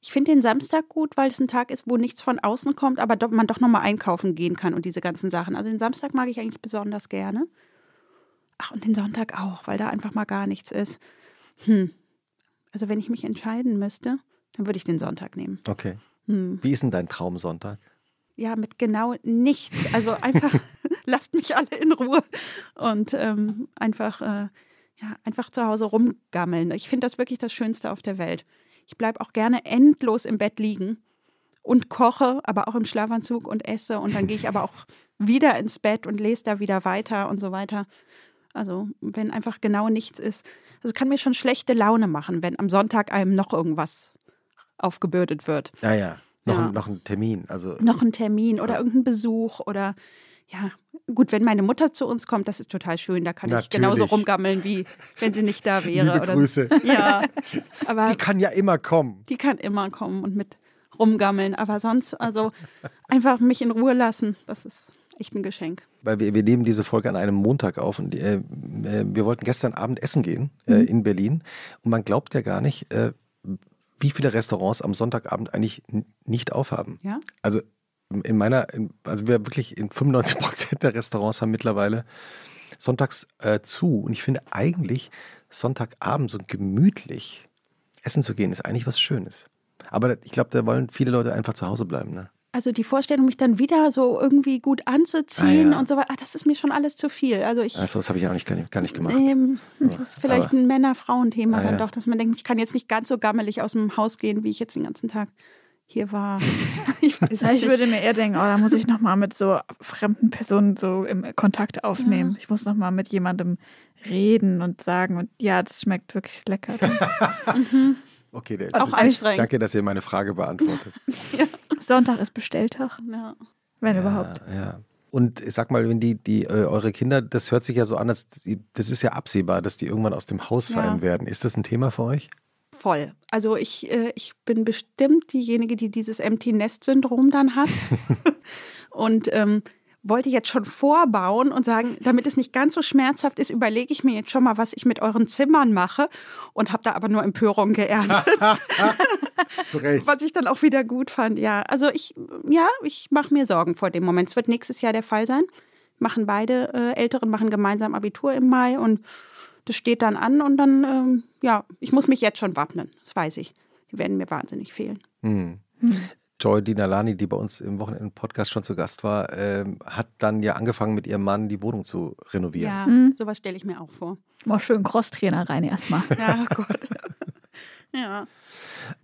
Ich finde den Samstag gut, weil es ein Tag ist, wo nichts von außen kommt, aber doch, man doch nochmal einkaufen gehen kann und diese ganzen Sachen. Also den Samstag mag ich eigentlich besonders gerne. Ach, und den Sonntag auch, weil da einfach mal gar nichts ist. Hm. Also wenn ich mich entscheiden müsste, dann würde ich den Sonntag nehmen. Okay. Hm. Wie ist denn dein Traumsonntag? Ja, mit genau nichts. Also einfach, <laughs> lasst mich alle in Ruhe und ähm, einfach, äh, ja, einfach zu Hause rumgammeln. Ich finde das wirklich das Schönste auf der Welt. Ich bleibe auch gerne endlos im Bett liegen und koche, aber auch im Schlafanzug und esse. Und dann gehe ich aber auch <laughs> wieder ins Bett und lese da wieder weiter und so weiter. Also, wenn einfach genau nichts ist. Also, kann mir schon schlechte Laune machen, wenn am Sonntag einem noch irgendwas aufgebürdet wird. Ja, ja. Noch, Ja. Ein, noch ein Termin. Also, Noch ein Termin oder irgendein Besuch oder ja, gut, wenn meine Mutter zu uns kommt, das ist total schön. Da kann ich Natürlich. genauso rumgammeln, wie wenn sie nicht da wäre. liebe oder Grüße. <laughs> Ja, aber Die kann ja immer kommen. die kann immer kommen und mit rumgammeln. Aber sonst, also einfach mich in Ruhe lassen, das ist echt ein Geschenk. Weil wir, wir nehmen diese Folge an einem Montag auf und äh, äh, wir wollten gestern Abend essen gehen äh, Mhm. in Berlin. Und man glaubt ja gar nicht, äh, wie viele Restaurants am Sonntagabend eigentlich nicht aufhaben. Ja? Also in meiner, in, also wir wirklich in 95 Prozent der Restaurants haben mittlerweile sonntags äh, zu. Und ich finde eigentlich Sonntagabend so gemütlich essen zu gehen, ist eigentlich was Schönes. Aber ich glaube, da wollen viele Leute einfach zu Hause bleiben. Ne? Also die Vorstellung, mich dann wieder so irgendwie gut anzuziehen Ah, ja. und so weiter, ah, das ist mir schon alles zu viel. Also ich Also das habe ich auch nicht, gar nicht, gar nicht gemacht. Ähm, das ist vielleicht aber- ein Männer-Frauen-Thema Ah, dann ja. doch, dass man denkt, ich kann jetzt nicht ganz so gammelig aus dem Haus gehen, wie ich jetzt den ganzen Tag hier war. <laughs> ich weiß Ja, ich würde mir eher denken, oh, da muss ich nochmal mit so fremden Personen so im Kontakt aufnehmen. Ich muss nochmal mit jemandem reden und sagen, und ja, das schmeckt wirklich lecker. <laughs> <laughs> Okay, der Auch ist- anstrengend. Danke, dass ihr meine Frage beantwortet. <laughs> Sonntag ist Bestelltag, Ja. wenn überhaupt. Ja, ja. Und sag mal, wenn die, die äh, eure Kinder, das hört sich ja so an, als die, das ist ja absehbar, dass die irgendwann aus dem Haus Ja. sein werden. Ist das ein Thema für euch? Voll. Also ich, äh, ich bin bestimmt diejenige, die dieses Empty Nest Syndrom dann hat. <laughs> und ähm, wollte jetzt schon vorbauen und sagen, damit es nicht ganz so schmerzhaft ist, überlege ich mir jetzt schon mal, was ich mit euren Zimmern mache und habe da aber nur Empörung geerntet, <laughs> Zu Recht. was ich dann auch wieder gut fand. Ja, also ich, ja, ich mache mir Sorgen vor dem Moment. Es wird nächstes Jahr der Fall sein. Machen beide äh, Älteren machen gemeinsam Abitur im Mai und das steht dann an und dann, ähm, ja, ich muss mich jetzt schon wappnen. Das weiß ich. Die werden mir wahnsinnig fehlen. Hm. Joy Dinalani, die bei uns im Wochenende-Podcast schon zu Gast war, ähm, hat dann ja angefangen, mit ihrem Mann die Wohnung zu renovieren. Ja, Mhm. sowas stelle ich mir auch vor. Mal schön Crosstrainer rein erstmal. Ja, oh Gott. <laughs> ja.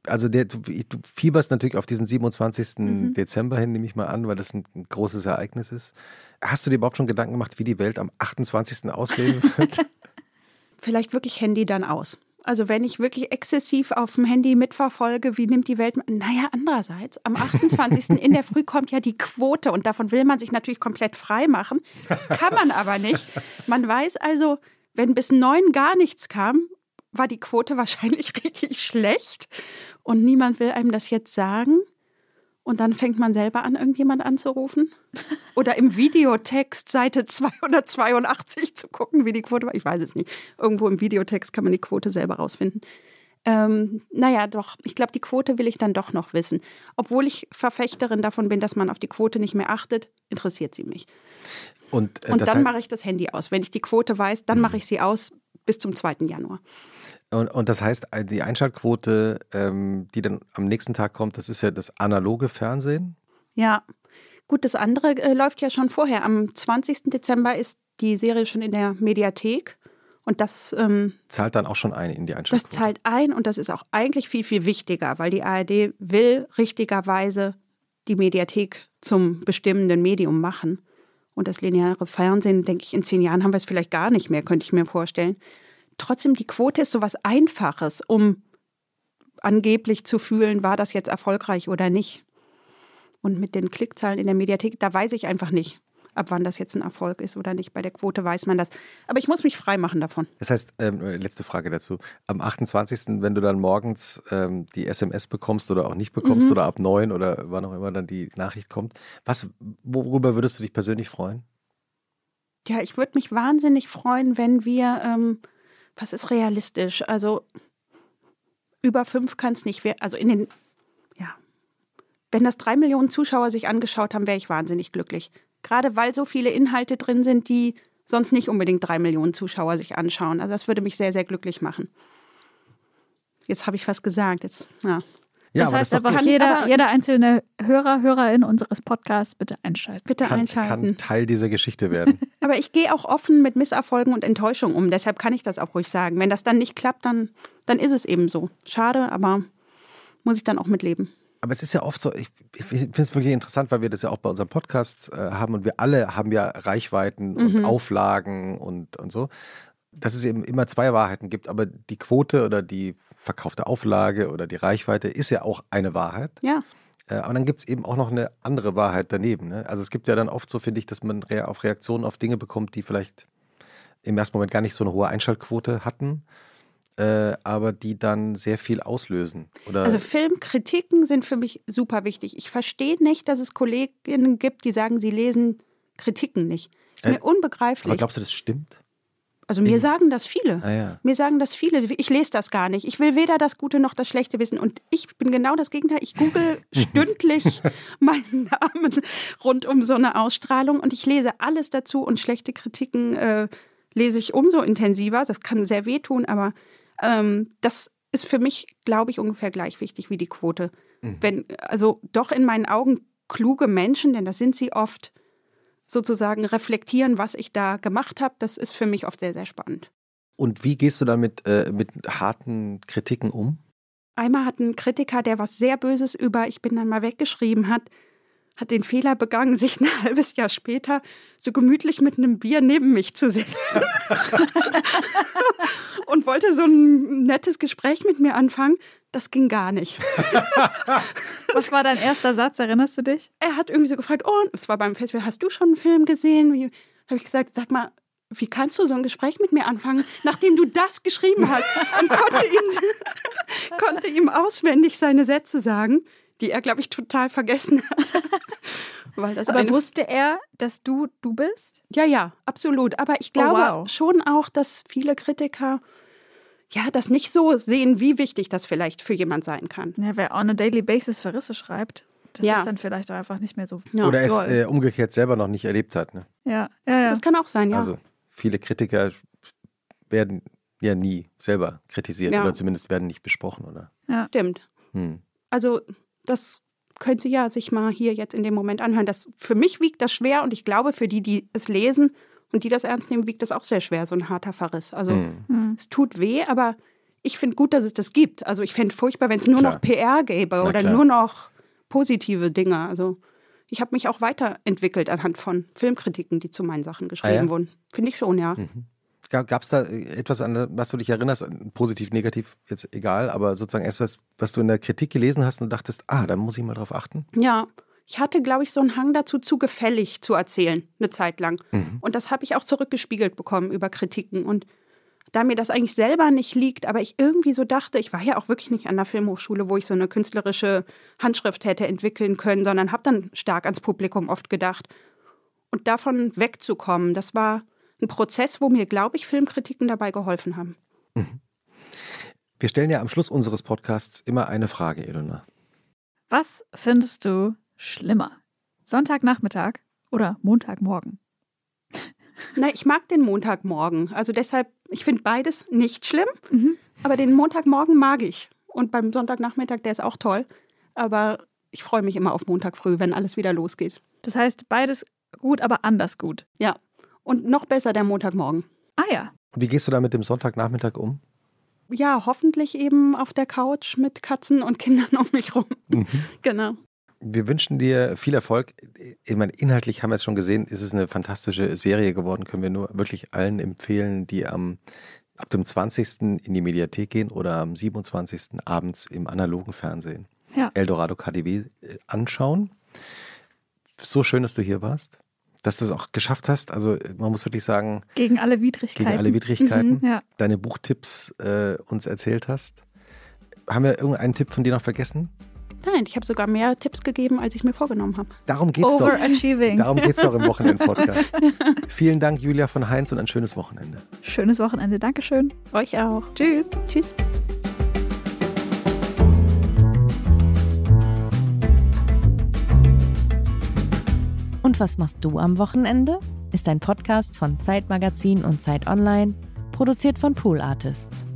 Also der, du, du fieberst natürlich auf diesen 27. Mhm. Dezember hin, nehme ich mal an, weil das ein, ein großes Ereignis ist. Hast du dir überhaupt schon Gedanken gemacht, wie die Welt am 28. aussehen wird? <laughs> Vielleicht wirklich Handy dann aus. Also wenn ich wirklich exzessiv auf dem Handy mitverfolge, wie nimmt die Welt. Naja, andererseits, am 28. in der Früh kommt ja die Quote und davon will man sich natürlich komplett frei machen. Kann man aber nicht. Man weiß also, wenn bis neun gar nichts kam, war die Quote wahrscheinlich <laughs> richtig schlecht. Und niemand will einem das jetzt sagen. Und dann fängt man selber an, irgendjemand anzurufen. Oder im Videotext Seite 282 zu gucken, wie die Quote war. Ich weiß es nicht. Irgendwo im Videotext kann man die Quote selber rausfinden. Ähm, naja, doch, ich glaube, die Quote will ich dann doch noch wissen. Obwohl ich Verfechterin davon bin, dass man auf die Quote nicht mehr achtet, interessiert sie mich. Und, äh, und dann mache ich das Handy aus. Wenn ich die Quote weiß, dann mache ich sie aus bis zum 2. Januar. Und, und das heißt, äh, die Einschaltquote, ähm, die dann am nächsten Tag kommt, das ist ja das analoge Fernsehen? Ja. Gut, das andere äh, läuft ja schon vorher. Am 20. Dezember ist die Serie schon in der Mediathek. Und das ähm, zahlt dann auch schon ein in die Einschaltquote. Das zahlt ein und das ist auch eigentlich viel, viel wichtiger, weil die ARD will richtigerweise die Mediathek zum bestimmenden Medium machen. Und das lineare Fernsehen, denke ich, in zehn Jahren haben wir es vielleicht gar nicht mehr, könnte ich mir vorstellen. Trotzdem, die Quote ist so was Einfaches, um angeblich zu fühlen, war das jetzt erfolgreich oder nicht. Und mit den Klickzahlen in der Mediathek, da weiß ich einfach nicht, ab wann das jetzt ein Erfolg ist oder nicht. Bei der Quote weiß man das. Aber ich muss mich frei machen davon. Das heißt, ähm, letzte Frage dazu. Am 28., wenn du dann morgens ähm, die SMS bekommst oder auch nicht bekommst mhm. oder ab 9 oder wann auch immer dann die Nachricht kommt, was, worüber würdest du dich persönlich freuen? Ja, ich würde mich wahnsinnig freuen, wenn wir ähm, was ist realistisch? Also über fünf kann es nicht werden. Also in den, ja, wenn das drei Millionen Zuschauer sich angeschaut haben, wäre ich wahnsinnig glücklich. Gerade weil so viele Inhalte drin sind, die sonst nicht unbedingt drei Millionen Zuschauer sich anschauen. Also das würde mich sehr, sehr glücklich machen. Jetzt habe ich was gesagt. Jetzt, ja. Ja, das heißt das einfach, jeder, jeder einzelne Hörer, Hörerin unseres Podcasts bitte einschalten. Bitte kann, einschalten. Kann Teil dieser Geschichte werden. <laughs> aber ich gehe auch offen mit Misserfolgen und Enttäuschungen um. Deshalb kann ich das auch ruhig sagen. Wenn das dann nicht klappt, dann, dann ist es eben so. Schade, aber muss ich dann auch mitleben. Aber es ist ja oft so, ich, ich finde es wirklich interessant, weil wir das ja auch bei unserem Podcast äh, haben und wir alle haben ja Reichweiten und mhm. Auflagen und, und so dass es eben immer zwei Wahrheiten gibt, aber die Quote oder die verkaufte Auflage oder die Reichweite ist ja auch eine Wahrheit. Ja. Äh, aber dann gibt es eben auch noch eine andere Wahrheit daneben. Ne? Also es gibt ja dann oft so, finde ich, dass man auf Reaktionen auf Dinge bekommt, die vielleicht im ersten Moment gar nicht so eine hohe Einschaltquote hatten, äh, aber die dann sehr viel auslösen. Oder also Filmkritiken sind für mich super wichtig. Ich verstehe nicht, dass es Kolleginnen gibt, die sagen, sie lesen Kritiken nicht. Ist mir äh, unbegreiflich. Aber glaubst du, das stimmt? Also mir sagen das viele. Ah, ja. Mir sagen das viele. Ich lese das gar nicht. Ich will weder das Gute noch das Schlechte wissen. Und ich bin genau das Gegenteil. Ich google <laughs> stündlich <laughs> meinen Namen rund um so eine Ausstrahlung und ich lese alles dazu und schlechte Kritiken äh, lese ich umso intensiver. Das kann sehr wehtun, aber ähm, das ist für mich, glaube ich, ungefähr gleich wichtig wie die Quote. Mhm. Wenn, also doch in meinen Augen kluge Menschen, denn das sind sie oft, sozusagen reflektieren, was ich da gemacht habe, das ist für mich oft sehr, sehr spannend. Und wie gehst du damit äh, mit harten Kritiken um? Einmal hat ein Kritiker, der was sehr Böses über Ich bin dann mal weggeschrieben hat, hat den Fehler begangen, sich ein <laughs> halbes Jahr später so gemütlich mit einem Bier neben mich zu setzen. <laughs> <laughs> und wollte so ein nettes Gespräch mit mir anfangen. Das ging gar nicht. <laughs> Was war dein erster Satz? Erinnerst du dich? Er hat irgendwie so gefragt, oh, es war beim Festival, hast du schon einen Film gesehen? Wie habe ich gesagt, sag mal, wie kannst du so ein Gespräch mit mir anfangen, nachdem du das geschrieben hast? Und konnte ihm, <laughs> konnte ihm auswendig seine Sätze sagen, die er, glaube ich, total vergessen hat. <laughs> Weil das Aber wusste er, dass du du bist? Ja, ja, absolut. Aber ich oh, glaube oh, wow. schon auch, dass viele Kritiker ja, das nicht so sehen, wie wichtig das vielleicht für jemand sein kann. Ja, wer on a daily basis Verrisse schreibt, das ja. ist dann vielleicht einfach nicht mehr so. Ja. Oder es äh, umgekehrt selber noch nicht erlebt hat. Ne? Ja. ja, ja. Das kann auch sein, ja. Also viele Kritiker werden ja nie selber kritisiert ja. oder zumindest werden nicht besprochen, oder? Ja. Stimmt. Hm. Also das könnte ja sich mal hier jetzt in dem Moment anhören. Das, für mich wiegt das schwer und ich glaube, für die, die es lesen und die das ernst nehmen, wiegt das auch sehr schwer, so ein harter Verriss. Also mhm. es tut weh, aber ich finde gut, dass es das gibt. Also ich fände furchtbar, wenn es nur klar. noch PR gäbe Na, oder klar. nur noch positive Dinge. Also ich habe mich auch weiterentwickelt anhand von Filmkritiken, die zu meinen Sachen geschrieben ah, ja? wurden. Finde ich schon, ja. Mhm. Gab es da etwas, an was du dich erinnerst, positiv, negativ, jetzt egal, aber sozusagen etwas, was du in der Kritik gelesen hast und dachtest, ah, da muss ich mal drauf achten? Ja, ich hatte, glaube ich, so einen Hang dazu, zu gefällig zu erzählen, eine Zeit lang. Mhm. Und das habe ich auch zurückgespiegelt bekommen über Kritiken. Und da mir das eigentlich selber nicht liegt, aber ich irgendwie so dachte, ich war ja auch wirklich nicht an der Filmhochschule, wo ich so eine künstlerische Handschrift hätte entwickeln können, sondern habe dann stark ans Publikum oft gedacht. Und davon wegzukommen, das war ein Prozess, wo mir, glaube ich, Filmkritiken dabei geholfen haben. Mhm. Wir stellen ja am Schluss unseres Podcasts immer eine Frage, Elona. Was findest du schlimmer? Sonntagnachmittag oder Montagmorgen? Na, ich mag den Montagmorgen. Also deshalb, ich finde beides nicht schlimm, mhm. aber den Montagmorgen mag ich. Und beim Sonntagnachmittag, der ist auch toll. Aber ich freue mich immer auf Montag früh, wenn alles wieder losgeht. Das heißt, beides gut, aber anders gut. Ja. Und noch besser der Montagmorgen. Ah ja. Und wie gehst du da mit dem Sonntagnachmittag um? Ja, hoffentlich eben auf der Couch mit Katzen und Kindern <laughs> um mich rum. Mhm. genau. Wir wünschen dir viel Erfolg. Ich meine, inhaltlich haben wir es schon gesehen, ist es eine fantastische Serie geworden. Können wir nur wirklich allen empfehlen, die am ab dem 20. in die Mediathek gehen oder am 27. abends im analogen Fernsehen ja. Eldorado KDW äh, anschauen. So schön, dass du hier warst, dass du es auch geschafft hast. Also man muss wirklich sagen, gegen alle Widrigkeiten, gegen alle Widrigkeiten, mhm, ja. deine Buchtipps äh, uns erzählt hast. Haben wir irgendeinen Tipp von dir noch vergessen? Nein, ich habe sogar mehr Tipps gegeben, als ich mir vorgenommen habe. Darum geht's doch. Darum geht es doch im Wochenend-Podcast. <laughs> Vielen Dank, Julia von Heinz, und ein schönes Wochenende. Schönes Wochenende. Dankeschön. Euch auch. Tschüss. Tschüss. Und was machst du am Wochenende? Ist ein Podcast von Zeitmagazin und Zeit Online, produziert von Pool Artists.